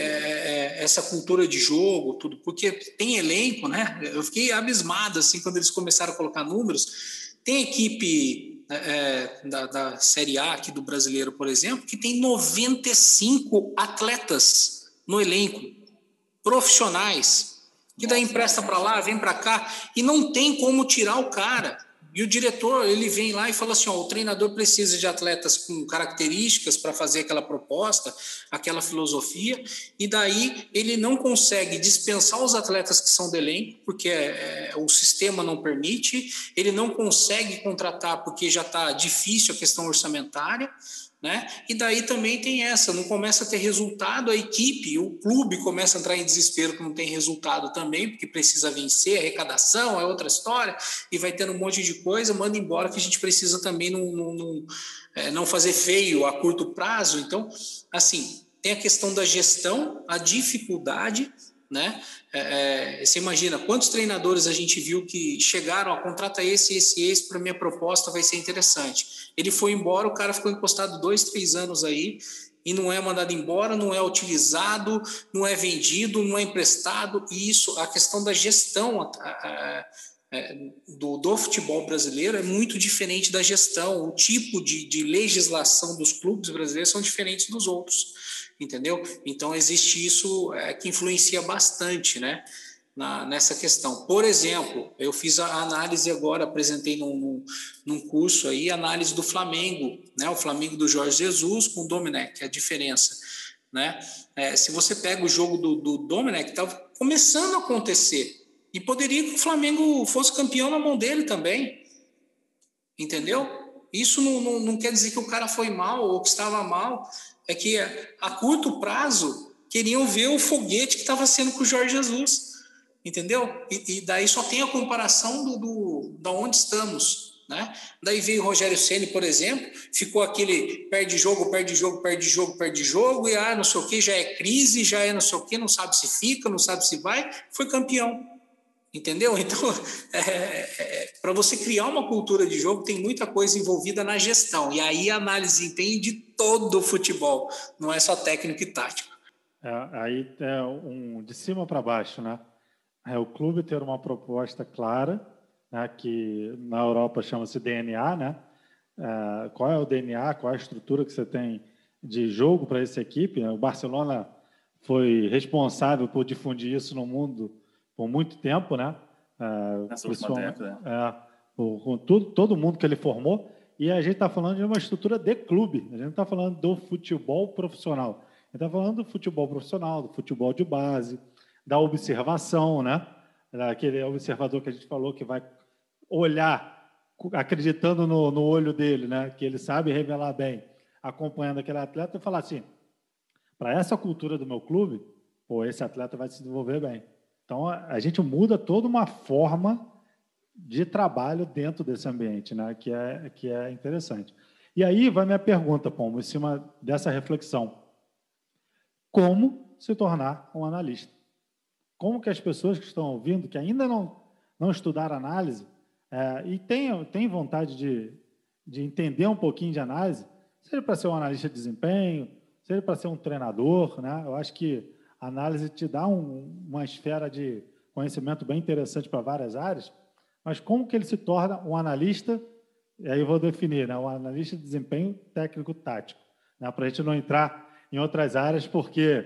é, essa cultura de jogo, tudo, porque tem elenco, né? Eu fiquei abismado assim quando eles começaram a colocar números. Tem equipe é, é, da, da Série A aqui do brasileiro, por exemplo, que tem 95 atletas no elenco, profissionais, que daí empresta para lá, vem para cá, e não tem como tirar o cara. E o diretor, ele vem lá e fala assim, ó, o treinador precisa de atletas com características para fazer aquela proposta, aquela filosofia, e daí ele não consegue dispensar os atletas que são do elenco, porque é, é, o sistema não permite, ele não consegue contratar porque já está difícil a questão orçamentária, né? E daí também tem essa, não começa a ter resultado a equipe, o clube começa a entrar em desespero que não tem resultado também, porque precisa vencer, arrecadação é outra história, e vai tendo um monte de coisa, manda embora que a gente precisa também não, não, não, é, não fazer feio a curto prazo. Então, assim, tem a questão da gestão, a dificuldade, né? É, é, você imagina quantos treinadores a gente viu que chegaram a contrata esse, esse, esse para minha proposta vai ser interessante. Ele foi embora, o cara ficou encostado dois, três anos aí e não é mandado embora, não é utilizado, não é vendido, não é emprestado. E isso, a questão da gestão a, a, do, do, futebol brasileiro é muito diferente da gestão. O tipo de, de legislação dos clubes brasileiros são diferentes dos outros entendeu? Então existe isso é, que influencia bastante, né? Na, nessa questão. Por exemplo, eu fiz a análise agora, apresentei num, num, num, curso aí, análise do Flamengo, né? O Flamengo do Jorge Jesus com o Domenech, a diferença, né? É, se você pega o jogo do, do Domenech, estava começando a acontecer e poderia que o Flamengo fosse campeão na mão dele também, entendeu? Isso não, não, não quer dizer que o cara foi mal ou que estava mal, é que a curto prazo queriam ver o foguete que estava sendo com o Jorge Jesus, entendeu? E, e daí só tem a comparação do, do da onde estamos, né? Daí veio o Rogério Ceni, por exemplo, ficou aquele perde jogo, perde jogo, perde jogo, perde jogo e ah, não sei o que, já é crise, já é não sei o que, não sabe se fica, não sabe se vai, foi campeão. Entendeu? <laughs> Então, é, é, para você criar uma cultura de jogo, tem muita coisa envolvida na gestão. E aí a análise desempenho de todo o futebol, não é só técnico e tático. É, aí é um de cima para baixo, né? É o clube ter uma proposta clara, né, que na Europa chama-se DNA, né? É, qual é o DNA, qual é a estrutura que você tem de jogo para essa equipe? O Barcelona foi responsável por difundir isso no mundo por muito tempo, né? É, Nessa última década. É, com tudo, todo mundo que ele formou. E a gente está falando de uma estrutura de clube. A gente não está falando do futebol profissional. A gente está falando do futebol profissional, do futebol de base, da observação, né? Aquele observador que a gente falou que vai olhar acreditando no, no olho dele, né? Que ele sabe revelar bem, acompanhando aquele atleta e falar assim: para essa cultura do meu clube, pô, esse atleta vai se desenvolver bem. Então, a gente muda toda uma forma de trabalho dentro desse ambiente, né? que, é, que é interessante. E aí vai minha pergunta, Pomo, em cima dessa reflexão. Como se tornar um analista? Como que as pessoas que estão ouvindo, que ainda não, não estudaram análise, é, e têm, têm vontade de, de entender um pouquinho de análise, seja para ser um analista de desempenho, seja para ser um treinador, né? eu acho que análise te dá um, uma esfera de conhecimento bem interessante para várias áreas, mas como que ele se torna um analista? E aí eu vou definir, né? um analista de desempenho técnico-tático, né? para a gente não entrar em outras áreas, porque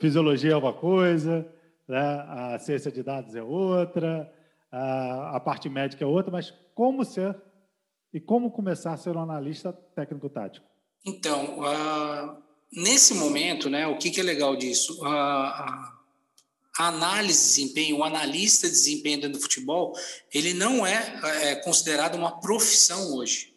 fisiologia é uma coisa, né? a ciência de dados é outra, a, a parte médica é outra, mas como ser e como começar a ser um analista técnico-tático? Então, uh, nesse momento, né, o que, que é legal disso? A, a, análise de desempenho, o analista de desempenho dentro do futebol, ele não é, é considerado uma profissão hoje,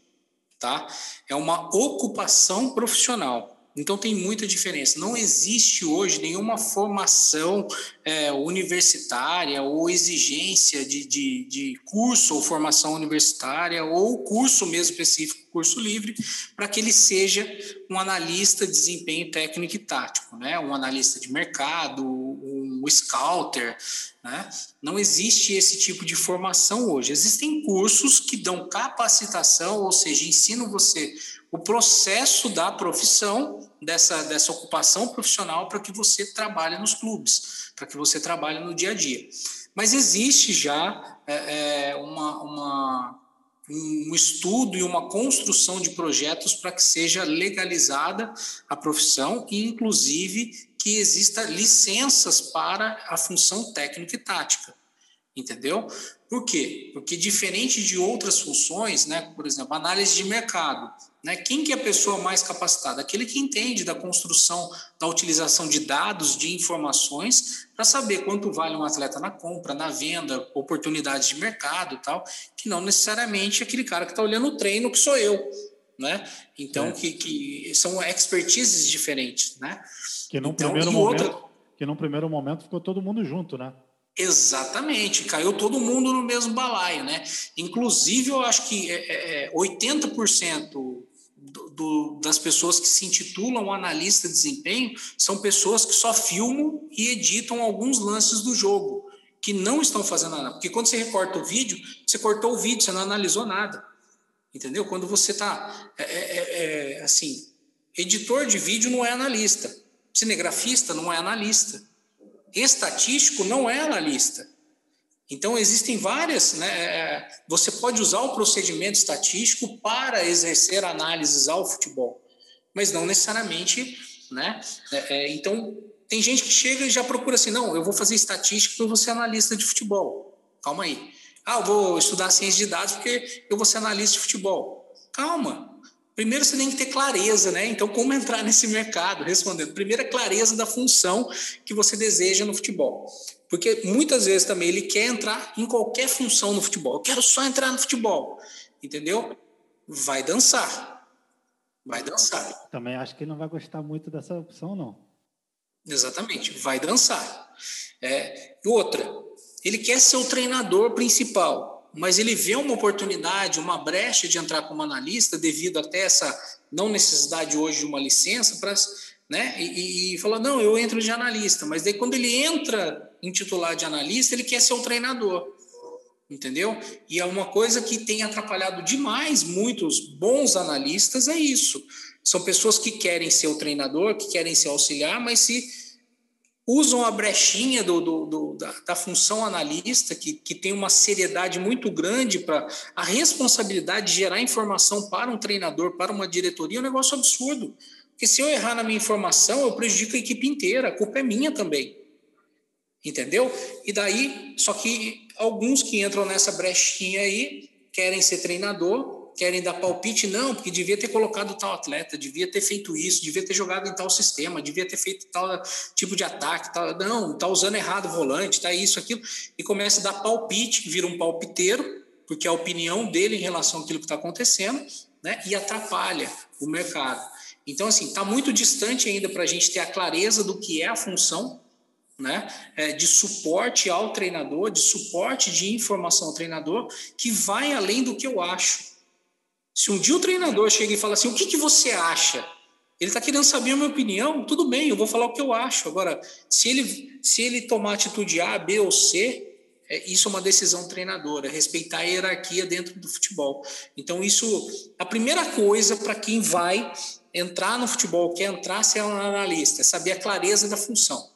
tá? É uma ocupação profissional. Então tem muita diferença. Não existe hoje nenhuma formação é, universitária ou exigência de, de, de, curso ou formação universitária ou curso mesmo específico, curso livre, para que ele seja um analista de desempenho técnico e tático, né? um analista de mercado, um scouter. Né? Não existe esse tipo de formação hoje. Existem cursos que dão capacitação, ou seja, ensinam você o processo da profissão, dessa, dessa ocupação profissional, para que você trabalhe nos clubes, para que você trabalhe no dia a dia. Mas existe já é, é, uma, uma, um estudo e uma construção de projetos para que seja legalizada a profissão e, inclusive, que exista licenças para a função técnica e tática. Entendeu? Por quê? Porque diferente de outras funções, né, por exemplo, análise de mercado, né, quem que é a pessoa mais capacitada? Aquele que entende da construção, da utilização de dados, de informações, para saber quanto vale um atleta na compra, na venda, oportunidades de mercado tal, que não necessariamente aquele cara que está olhando o treino, que sou eu. Né? Então, é. que, que são expertises diferentes. Né? Que num, então, primeiro momento, outra... que num primeiro momento ficou todo mundo junto, né? Exatamente, caiu todo mundo no mesmo balaio, né? Inclusive, eu acho que é, é, 80% do, das pessoas que se intitulam analista de desempenho são pessoas que só filmam e editam alguns lances do jogo, que não estão fazendo nada. Porque quando você recorta o vídeo, você cortou o vídeo, você não analisou nada. Entendeu? Quando você está. É, é, é, assim, editor de vídeo não é analista, cinegrafista não é analista estatístico não é analista. Então, existem várias. Né, é, você pode usar o procedimento estatístico para exercer análises ao futebol, mas não necessariamente. Né, é, é, então, tem gente que chega e já procura assim: não, eu vou fazer estatística porque eu vou ser analista de futebol. Calma aí. Ah, eu vou estudar ciência de dados porque eu vou ser analista de futebol. Calma. Primeiro você tem que ter clareza, né? Então, como entrar nesse mercado? Respondendo, primeiro, a clareza da função que você deseja no futebol. Porque muitas vezes também ele quer entrar em qualquer função no futebol. Eu quero só entrar no futebol. Entendeu? Vai dançar. Vai dançar. Também acho que ele não vai gostar muito dessa opção, não. Exatamente, vai dançar. É, outra, ele quer ser o treinador principal mas ele vê uma oportunidade, uma brecha de entrar como analista devido até essa não necessidade hoje de uma licença para, né? E, e fala não, eu entro de analista, mas daí quando ele entra em titular de analista, ele quer ser um treinador, entendeu? E é uma coisa que tem atrapalhado demais muitos bons analistas é isso. São pessoas que querem ser o treinador, que querem ser auxiliar, mas se usam a brechinha do, do, do da, da, função analista, que, que tem uma seriedade muito grande para a responsabilidade de gerar informação para um treinador, para uma diretoria, é um negócio absurdo. Porque se eu errar na minha informação, eu prejudico a equipe inteira, a culpa é minha também. Entendeu? E daí, só que alguns que entram nessa brechinha aí querem ser treinador, querem dar palpite, não, porque devia ter colocado tal atleta, devia ter feito isso, devia ter jogado em tal sistema, devia ter feito tal tipo de ataque, tal, não, está usando errado o volante, está isso, aquilo, e começa a dar palpite, vira um palpiteiro, porque a opinião dele em relação àquilo que está acontecendo, né, e atrapalha o mercado. Então, assim, está muito distante ainda para a gente ter a clareza do que é a função, né, é, de suporte ao treinador, de suporte de informação ao treinador, que vai além do que eu acho. Se um dia o treinador chega e fala assim, o que, que você acha? Ele está querendo saber a minha opinião, tudo bem, eu vou falar o que eu acho. Agora, se ele, se ele tomar atitude A, B ou C, é, isso é uma decisão treinadora, é respeitar a hierarquia dentro do futebol. Então, isso, a primeira coisa para quem vai entrar no futebol, quer entrar ser um analista, é saber a clareza da função.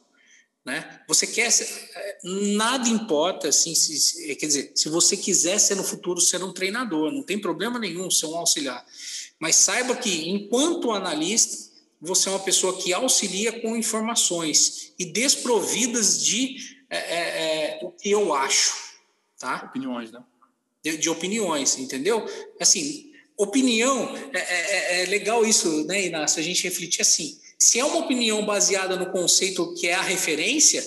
Né? Você quer ser, é, nada importa assim, se, quer dizer, se você quiser ser no futuro ser um treinador, não tem problema nenhum ser um auxiliar. Mas saiba que enquanto analista, você é uma pessoa que auxilia com informações e desprovidas de é, é, é o que eu acho, tá? Opiniões, né? De, de opiniões, entendeu? Assim, opinião é, é, é legal isso, né, Inácio? A gente refletir assim se é uma opinião baseada no conceito que é a referência,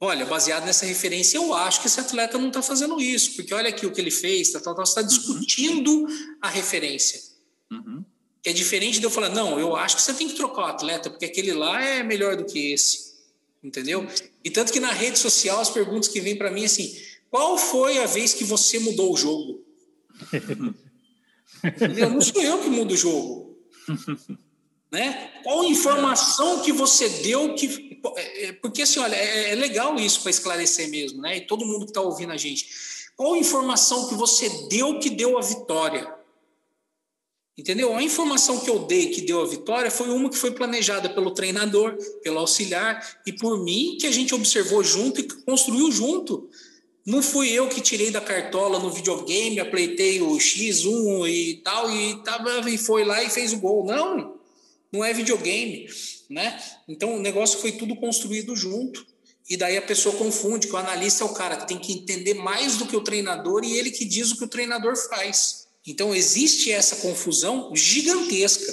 olha, baseado nessa referência, eu acho que esse atleta não está fazendo isso, porque olha aqui o que ele fez, tá, tá, tá, você está discutindo uhum. a referência. Uhum. Que é diferente de eu falar, não, eu acho que você tem que trocar o atleta, porque aquele lá é melhor do que esse. Entendeu? E tanto que na rede social as perguntas que vêm para mim assim: qual foi a vez que você mudou o jogo? <laughs> eu não sou eu que mudo o jogo. <laughs> Né? Qual informação que você deu que. É, é, porque assim, olha, é, é legal isso para esclarecer mesmo, né? E todo mundo que está ouvindo a gente. Qual informação que você deu que deu a vitória? Entendeu? A informação que eu dei que deu a vitória foi uma que foi planejada pelo treinador, pelo auxiliar e por mim, que a gente observou junto e construiu junto. Não fui eu que tirei da cartola no videogame, apleitei o X1 e tal, e, tava, e foi lá e fez o gol. Não, não é videogame, né? Então o negócio foi tudo construído junto. E daí a pessoa confunde que o analista é o cara que tem que entender mais do que o treinador e ele que diz o que o treinador faz. Então existe essa confusão gigantesca.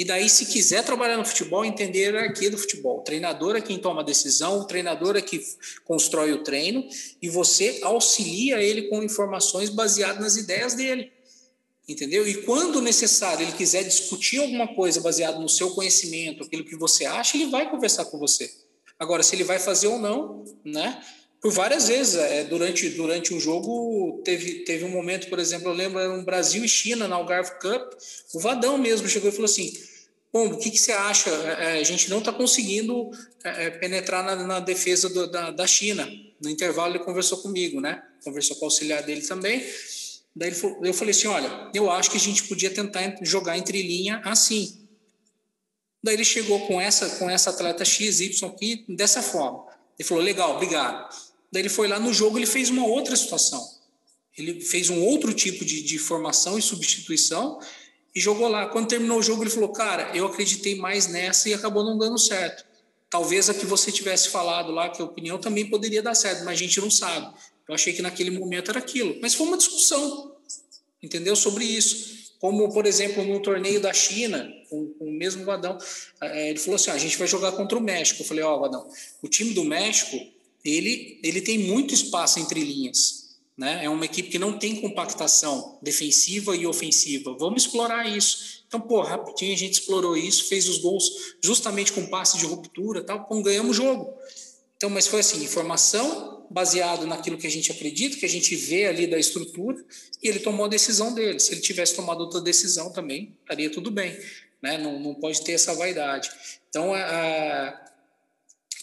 E daí, se quiser trabalhar no futebol, entender a hierarquia do futebol. O treinador é quem toma a decisão, o treinador é que constrói o treino e você auxilia ele com informações baseadas nas ideias dele. Entendeu? E quando necessário ele quiser discutir alguma coisa baseada no seu conhecimento, aquilo que você acha, ele vai conversar com você. Agora, se ele vai fazer ou não, né? Por várias vezes, é, durante, durante um jogo, teve, teve um momento, por exemplo, eu lembro, era um Brasil e China na Algarve Cup, o Vadão mesmo chegou e falou assim: Bom, o que, que você acha? É, é a gente não está conseguindo é, penetrar na, na defesa do, da, da China. No intervalo, ele conversou comigo, né? Conversou com o auxiliar dele também. Daí eu falei assim: olha, eu acho que a gente podia tentar jogar entre linha assim. Daí ele chegou com essa, com essa atleta XY aqui dessa forma. Ele falou: legal, obrigado. Daí ele foi lá no jogo, ele fez uma outra situação. Ele fez um outro tipo de, de formação e substituição e jogou lá. Quando terminou o jogo, ele falou: Cara, eu acreditei mais nessa e acabou não dando certo. Talvez a que você tivesse falado lá, que a opinião também poderia dar certo, mas a gente não sabe. Eu achei que naquele momento era aquilo. Mas foi uma discussão, entendeu? Sobre isso. Como, por exemplo, no torneio da China, com, com o mesmo Vadão, é, ele falou assim: ah, a gente vai jogar contra o México. Eu falei: Ó, oh, Vadão, o time do México, ele, ele tem muito espaço entre linhas. Né? É uma equipe que não tem compactação defensiva e ofensiva. Vamos explorar isso. Então, pô, rapidinho a gente explorou isso, fez os gols justamente com passe de ruptura, tal, pô, ganhamos o jogo. Então, mas foi assim, informação baseado naquilo que a gente acredita, que a gente vê ali da estrutura, e ele tomou a decisão dele. Se ele tivesse tomado outra decisão também, estaria tudo bem. Né? Não, não pode ter essa vaidade. Então,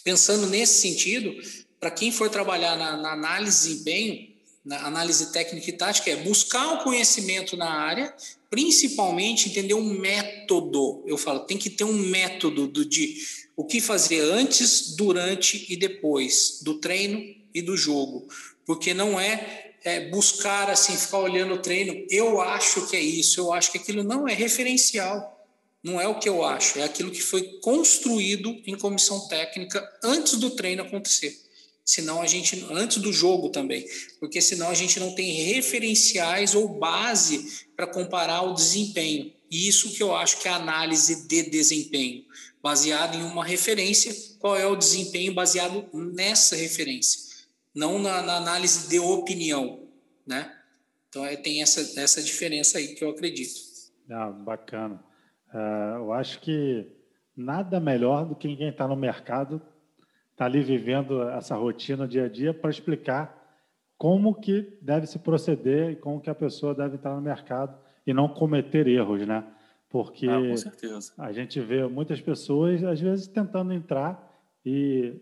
pensando nesse sentido, para quem for trabalhar na, na análise de desempenho, na análise técnica e tática é buscar o conhecimento na área, principalmente entender um método. Eu falo, tem que ter um método do, de o que fazer antes, durante e depois do treino e do jogo, porque não é, é buscar assim ficar olhando o treino. Eu acho que é isso, eu acho que aquilo não é referencial. Não é o que eu acho, é aquilo que foi construído em comissão técnica antes do treino acontecer senão a gente antes do jogo também, porque senão a gente não tem referenciais ou base para comparar o desempenho. E isso que eu acho que é a análise de desempenho, baseado em uma referência, qual é o desempenho baseado nessa referência, não na, na análise de opinião, né? Então é, tem essa, essa diferença aí que eu acredito. Ah, bacana. Uh, eu acho que nada melhor do que quem está no mercado está ali vivendo essa rotina dia a dia para explicar como que deve se proceder e como que a pessoa deve estar no mercado e não cometer erros, né? Porque ah, a gente vê muitas pessoas às vezes tentando entrar e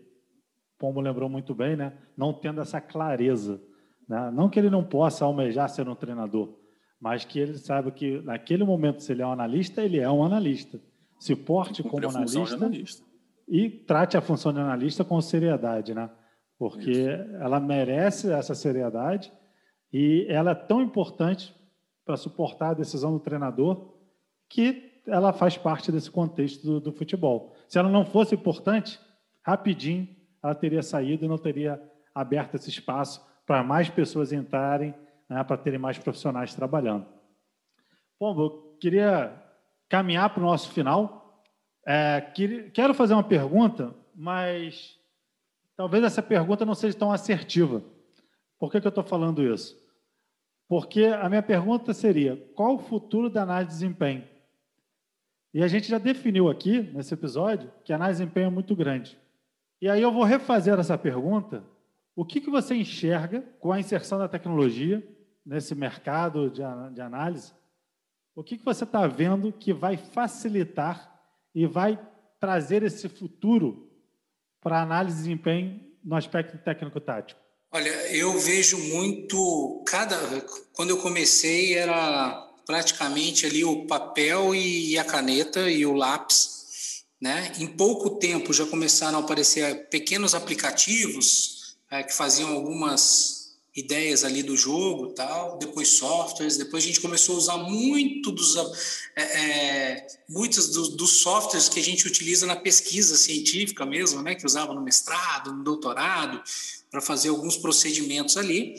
como lembrou muito bem, né? Não tendo essa clareza, né? Não que ele não possa almejar ser um treinador, mas que ele saiba que naquele momento se ele é um analista, ele é um analista. Se porte como analista, analista e trate a função de analista com seriedade, né? Porque Isso. ela merece essa seriedade e ela é tão importante para suportar a decisão do treinador que ela faz parte desse contexto do, do, futebol. Se ela não fosse importante, rapidinho ela teria saído e não teria aberto esse espaço para mais pessoas entrarem, né, para terem mais profissionais trabalhando. Bom, eu queria caminhar para o nosso final. É, quero fazer uma pergunta, mas talvez essa pergunta não seja tão assertiva. Por que, que eu estou falando isso? Porque a minha pergunta seria: qual o futuro da análise de desempenho? E a gente já definiu aqui, nesse episódio, que a análise de desempenho é muito grande. E aí eu vou refazer essa pergunta. O que, que você enxerga com a inserção da tecnologia nesse mercado de, de análise? O que, que você está vendo que vai facilitar e vai trazer esse futuro para análise de desempenho no aspecto técnico-tático? Olha, eu vejo muito cada quando eu comecei era praticamente ali o papel e a caneta e o lápis, né? Em pouco tempo já começaram a aparecer pequenos aplicativos é, que faziam algumas ideias ali do jogo, tal, depois softwares, depois a gente começou a usar muito dos é, é, muitos dos, dos, softwares que a gente utiliza na pesquisa científica mesmo, né, que usava no mestrado, no doutorado, para fazer alguns procedimentos ali.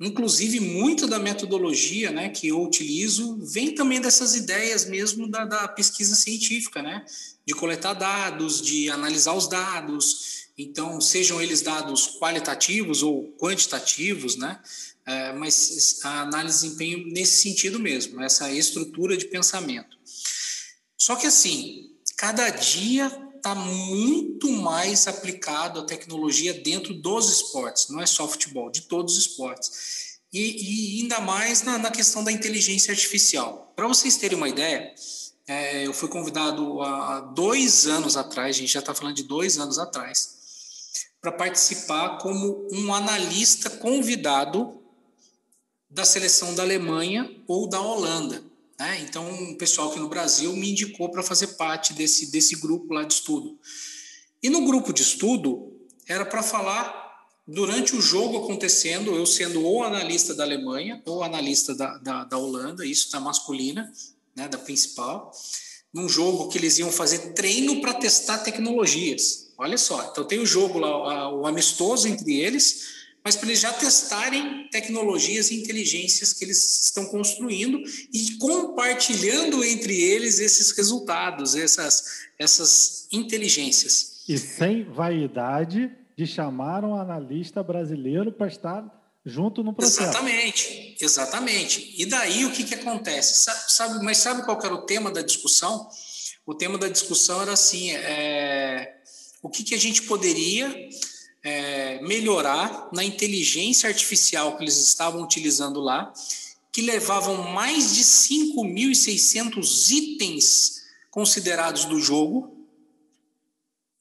Inclusive, muita da metodologia né, que eu utilizo vem também dessas ideias mesmo da, da pesquisa científica, né? De coletar dados, de analisar os dados, então, sejam eles dados qualitativos ou quantitativos, né? É, mas a análise de desempenho nesse sentido mesmo, essa estrutura de pensamento. Só que assim, cada dia está muito mais aplicado a tecnologia dentro dos esportes, não é só futebol, de todos os esportes. E, e ainda mais na, na, questão da inteligência artificial. Para vocês terem uma ideia, é, eu fui convidado há dois anos atrás, a gente já está falando de dois anos atrás, para participar como um analista convidado da seleção da Alemanha ou da Holanda. Né? Então, o pessoal aqui no Brasil me indicou para fazer parte desse, desse grupo lá de estudo. E no grupo de estudo, era para falar durante o jogo acontecendo, eu sendo ou analista da Alemanha ou analista da, da, da Holanda, isso da masculina, né, da principal, num jogo que eles iam fazer treino para testar tecnologias. Olha só, então tem o jogo lá, o amistoso entre eles, mas para eles já testarem tecnologias e inteligências que eles estão construindo e compartilhando entre eles esses resultados, essas, essas inteligências. E sem vaidade de chamar um analista brasileiro para estar junto no processo. Exatamente, exatamente. E daí o que, que acontece? Sabe, mas sabe qual era o tema da discussão? O tema da discussão era assim: é, o que, que a gente poderia é, melhorar na inteligência artificial que eles estavam utilizando lá, que levavam mais de 5.600 itens considerados do jogo,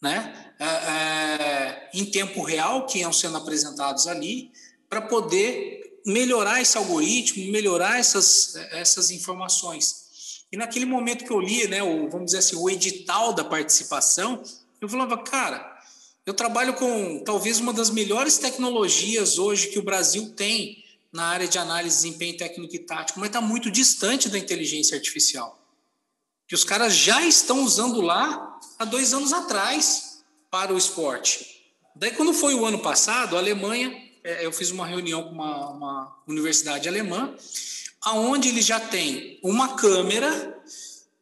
né, é, é, em tempo real, que iam sendo apresentados ali, para poder melhorar esse algoritmo, melhorar essas, essas informações. E naquele momento que eu li, né, o, vamos dizer assim, o edital da participação, eu falava, cara, eu trabalho com talvez uma das melhores tecnologias hoje que o Brasil tem na área de análise de desempenho técnico e tático, mas está muito distante da inteligência artificial. Que os caras já estão usando lá há dois anos atrás para o esporte. Daí, quando foi o ano passado, a Alemanha, é, eu fiz uma reunião com uma, uma universidade alemã, aonde ele já tem uma câmera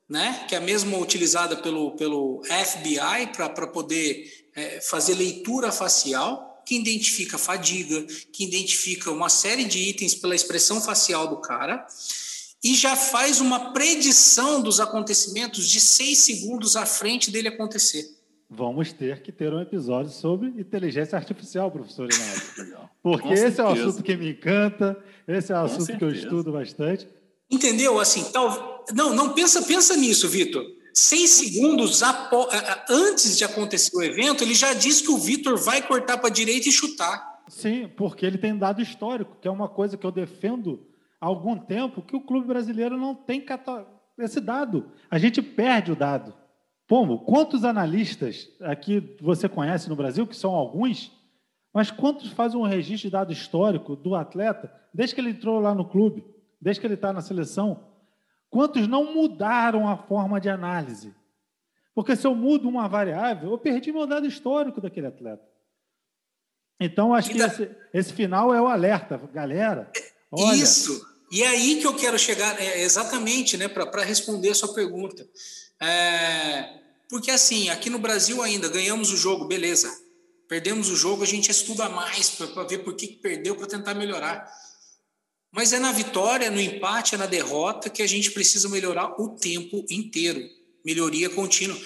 né, que é a mesma utilizada pelo, pelo FBI para poder é, fazer leitura facial, que identifica fadiga, que identifica uma série de itens pela expressão facial do cara, e já faz uma predição dos acontecimentos de seis segundos à frente dele acontecer. Vamos ter que ter um episódio sobre inteligência artificial, professor Inácio. <laughs> Porque Com esse certeza. é um assunto que me encanta, esse é um assunto que eu estudo bastante. Entendeu? Assim, tal... não, não pensa, pensa nisso, Vitor. Seis segundos antes de acontecer o evento, ele já disse que o Vitor vai cortar para a direita e chutar. Sim, porque ele tem dado histórico, que é uma coisa que eu defendo há algum tempo, que o clube brasileiro não tem esse dado. A gente perde o dado. Como? Quantos analistas aqui você conhece no Brasil, que são alguns, mas quantos fazem um registro de dado histórico do atleta desde que ele entrou lá no clube? desde que ele está na seleção, quantos não mudaram a forma de análise? Porque se eu mudo uma variável, eu perdi meu dado histórico daquele atleta. Então, acho que esse, esse final é o alerta, galera. Olha, Isso. E é aí que eu quero chegar, é, exatamente, né, para responder a sua pergunta. É, porque, assim, aqui no Brasil ainda ganhamos o jogo, beleza. Perdemos o jogo, a gente estuda mais para ver por que perdeu, para tentar melhorar. Mas é na vitória, no empate, é na derrota que a gente precisa melhorar o tempo inteiro. Melhoria contínua.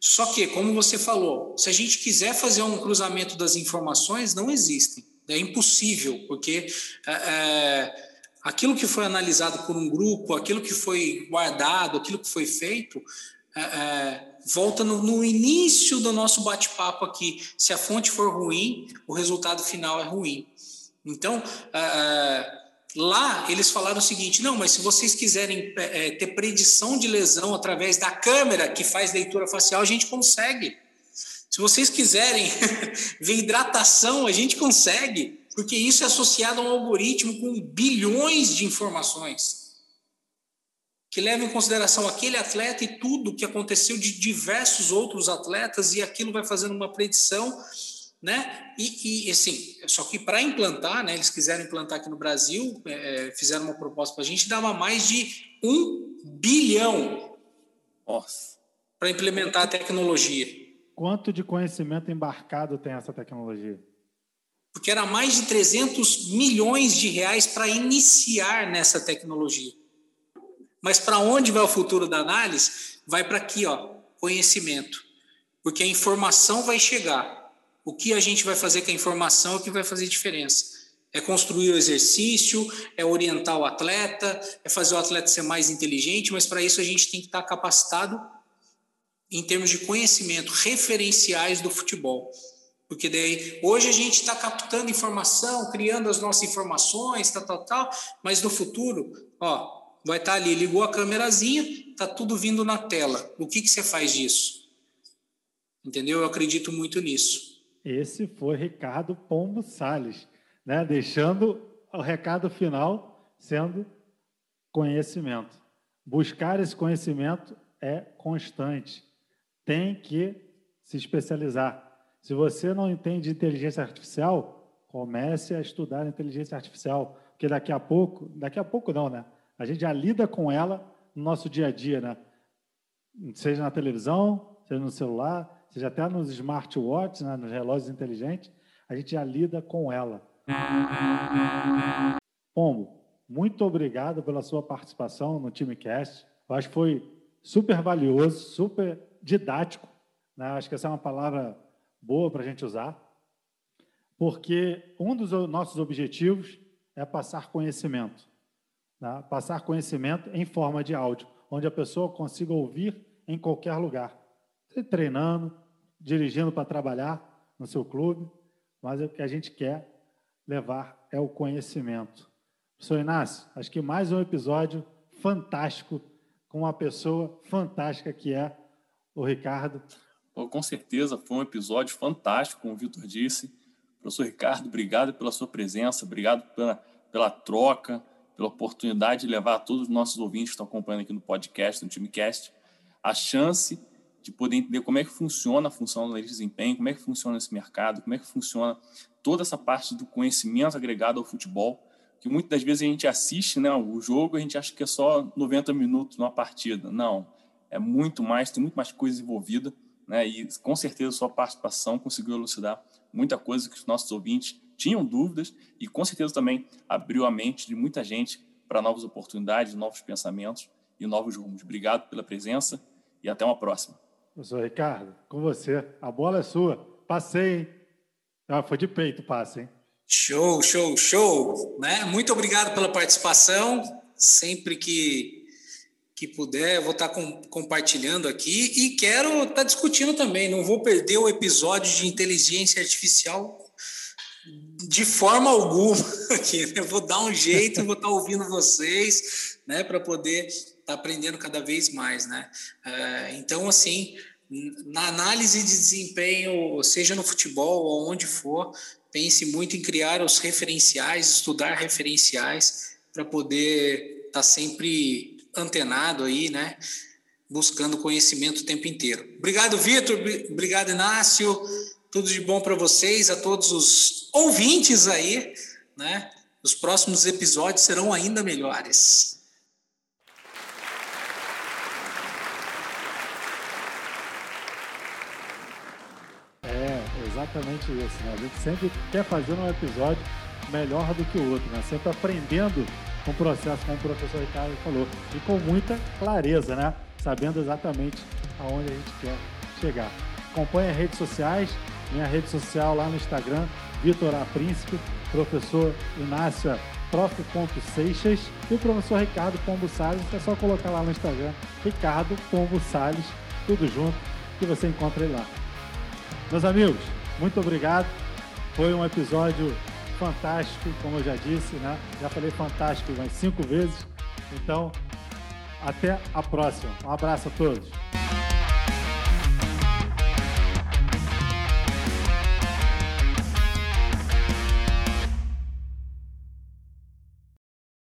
Só que, como você falou, se a gente quiser fazer um cruzamento das informações, não existem. É impossível, porque é, é, aquilo que foi analisado por um grupo, aquilo que foi guardado, aquilo que foi feito, é, é volta no, no, início do nosso bate-papo aqui. Se a fonte for ruim, o resultado final é ruim. Então, é, é, Lá eles falaram o seguinte: não, mas se vocês quiserem é, ter predição de lesão através da câmera que faz leitura facial, a gente consegue. Se vocês quiserem <laughs> ver hidratação, a gente consegue. porque isso é associado a um algoritmo com bilhões de informações que leva em consideração aquele atleta e tudo que aconteceu de diversos outros atletas e aquilo vai fazendo uma predição, né? E, e assim, só que para implantar, né? Eles quiseram implantar aqui no Brasil, é, é fizeram uma proposta para a gente, dava mais de um bilhão para implementar a tecnologia. Quanto de conhecimento embarcado tem essa tecnologia? Porque era mais de 300 milhões de reais para iniciar nessa tecnologia. Mas para onde vai o futuro da análise? Vai para aqui, ó, conhecimento. Porque a informação vai chegar. O que a gente vai fazer com a informação é o que vai fazer diferença. É construir o exercício, é orientar o atleta, é fazer o atleta ser mais inteligente, mas para isso a gente tem que estar capacitado em termos de conhecimento, referenciais do futebol. Porque daí, hoje a gente está captando informação, criando as nossas informações, tal, tal, tal, mas no futuro, ó, vai estar tá ali, ligou a câmerazinha, está tudo vindo na tela. O que, que você faz disso? Entendeu? Eu acredito muito nisso. Esse foi Ricardo Pombo Sales, né? deixando o recado final sendo conhecimento. Buscar esse conhecimento é constante. Tem que se especializar. Se você não entende inteligência artificial, comece a estudar inteligência artificial, porque daqui a pouco, daqui a pouco não, né? A gente já lida com ela no nosso dia a dia, né? Seja na televisão, seja no celular, seja até nos smartwatches, né? nos relógios inteligentes, a gente já lida com ela. Pombo, muito obrigado pela sua participação no TimeCast. Eu acho que foi super valioso, super didático. Né? Acho que essa é uma palavra boa para a gente usar, porque um dos nossos objetivos é passar conhecimento. Né? Passar conhecimento em forma de áudio, onde a pessoa consiga ouvir em qualquer lugar. Treinando, dirigindo para trabalhar no seu clube, mas o que a gente quer levar é o conhecimento. Professor Inácio, acho que mais um episódio fantástico com uma pessoa fantástica que é o Ricardo. com certeza foi um episódio fantástico, como o Vitor disse. Professor Ricardo, obrigado pela sua presença, obrigado pela, pela troca, pela oportunidade de levar a todos os nossos ouvintes que estão acompanhando aqui no podcast, no TimeCast, a chance de poder entender como é que funciona a função do de desempenho, como é que funciona esse mercado, como é que funciona toda essa parte do conhecimento agregado ao futebol, que muitas das vezes a gente assiste né, o jogo a gente acha que é só 90 minutos numa partida. Não, é muito mais, tem muito mais coisa envolvida, né, e com certeza sua participação conseguiu elucidar muita coisa que os nossos ouvintes tinham dúvidas e com certeza também abriu a mente de muita gente para novas oportunidades, novos pensamentos e novos rumos. Obrigado pela presença e até uma próxima. Professor Ricardo, com você. A bola é sua. Passei, hein? Ah, foi de peito o passe, hein? Show, show, show. Né? Muito obrigado pela participação. Sempre que, que puder, vou estar com, compartilhando aqui e quero estar discutindo também. Não vou perder o episódio de inteligência artificial de forma alguma <laughs> né? vou dar um jeito, vou estar ouvindo vocês, né, para poder estar tá aprendendo cada vez mais, né? É, então, assim, na análise de desempenho, seja no futebol ou onde for, pense muito em criar os referenciais, estudar referenciais para poder estar tá sempre antenado aí, né? Buscando conhecimento o tempo inteiro. Obrigado, Vitor. Obrigado, Inácio. Tudo de bom para vocês, a todos os ouvintes aí, né? Os próximos episódios serão ainda melhores. É, exatamente isso, né? A gente sempre quer fazer um episódio melhor do que o outro, né? Sempre aprendendo com o processo, como o professor Ricardo falou, e com muita clareza, né? Sabendo exatamente aonde a gente quer chegar. Acompanhe as redes sociais, minha rede social lá no Instagram, Vitor A. Príncipe, professor é prof.seixas e o professor Ricardo Pombo Salles. É só colocar lá no Instagram, Ricardo Pombo Salles, tudo junto, que você encontra ele lá. Meus amigos, muito obrigado. Foi um episódio fantástico, como eu já disse, né? Já falei fantástico umas cinco vezes. Então, até a próxima. Um abraço a todos.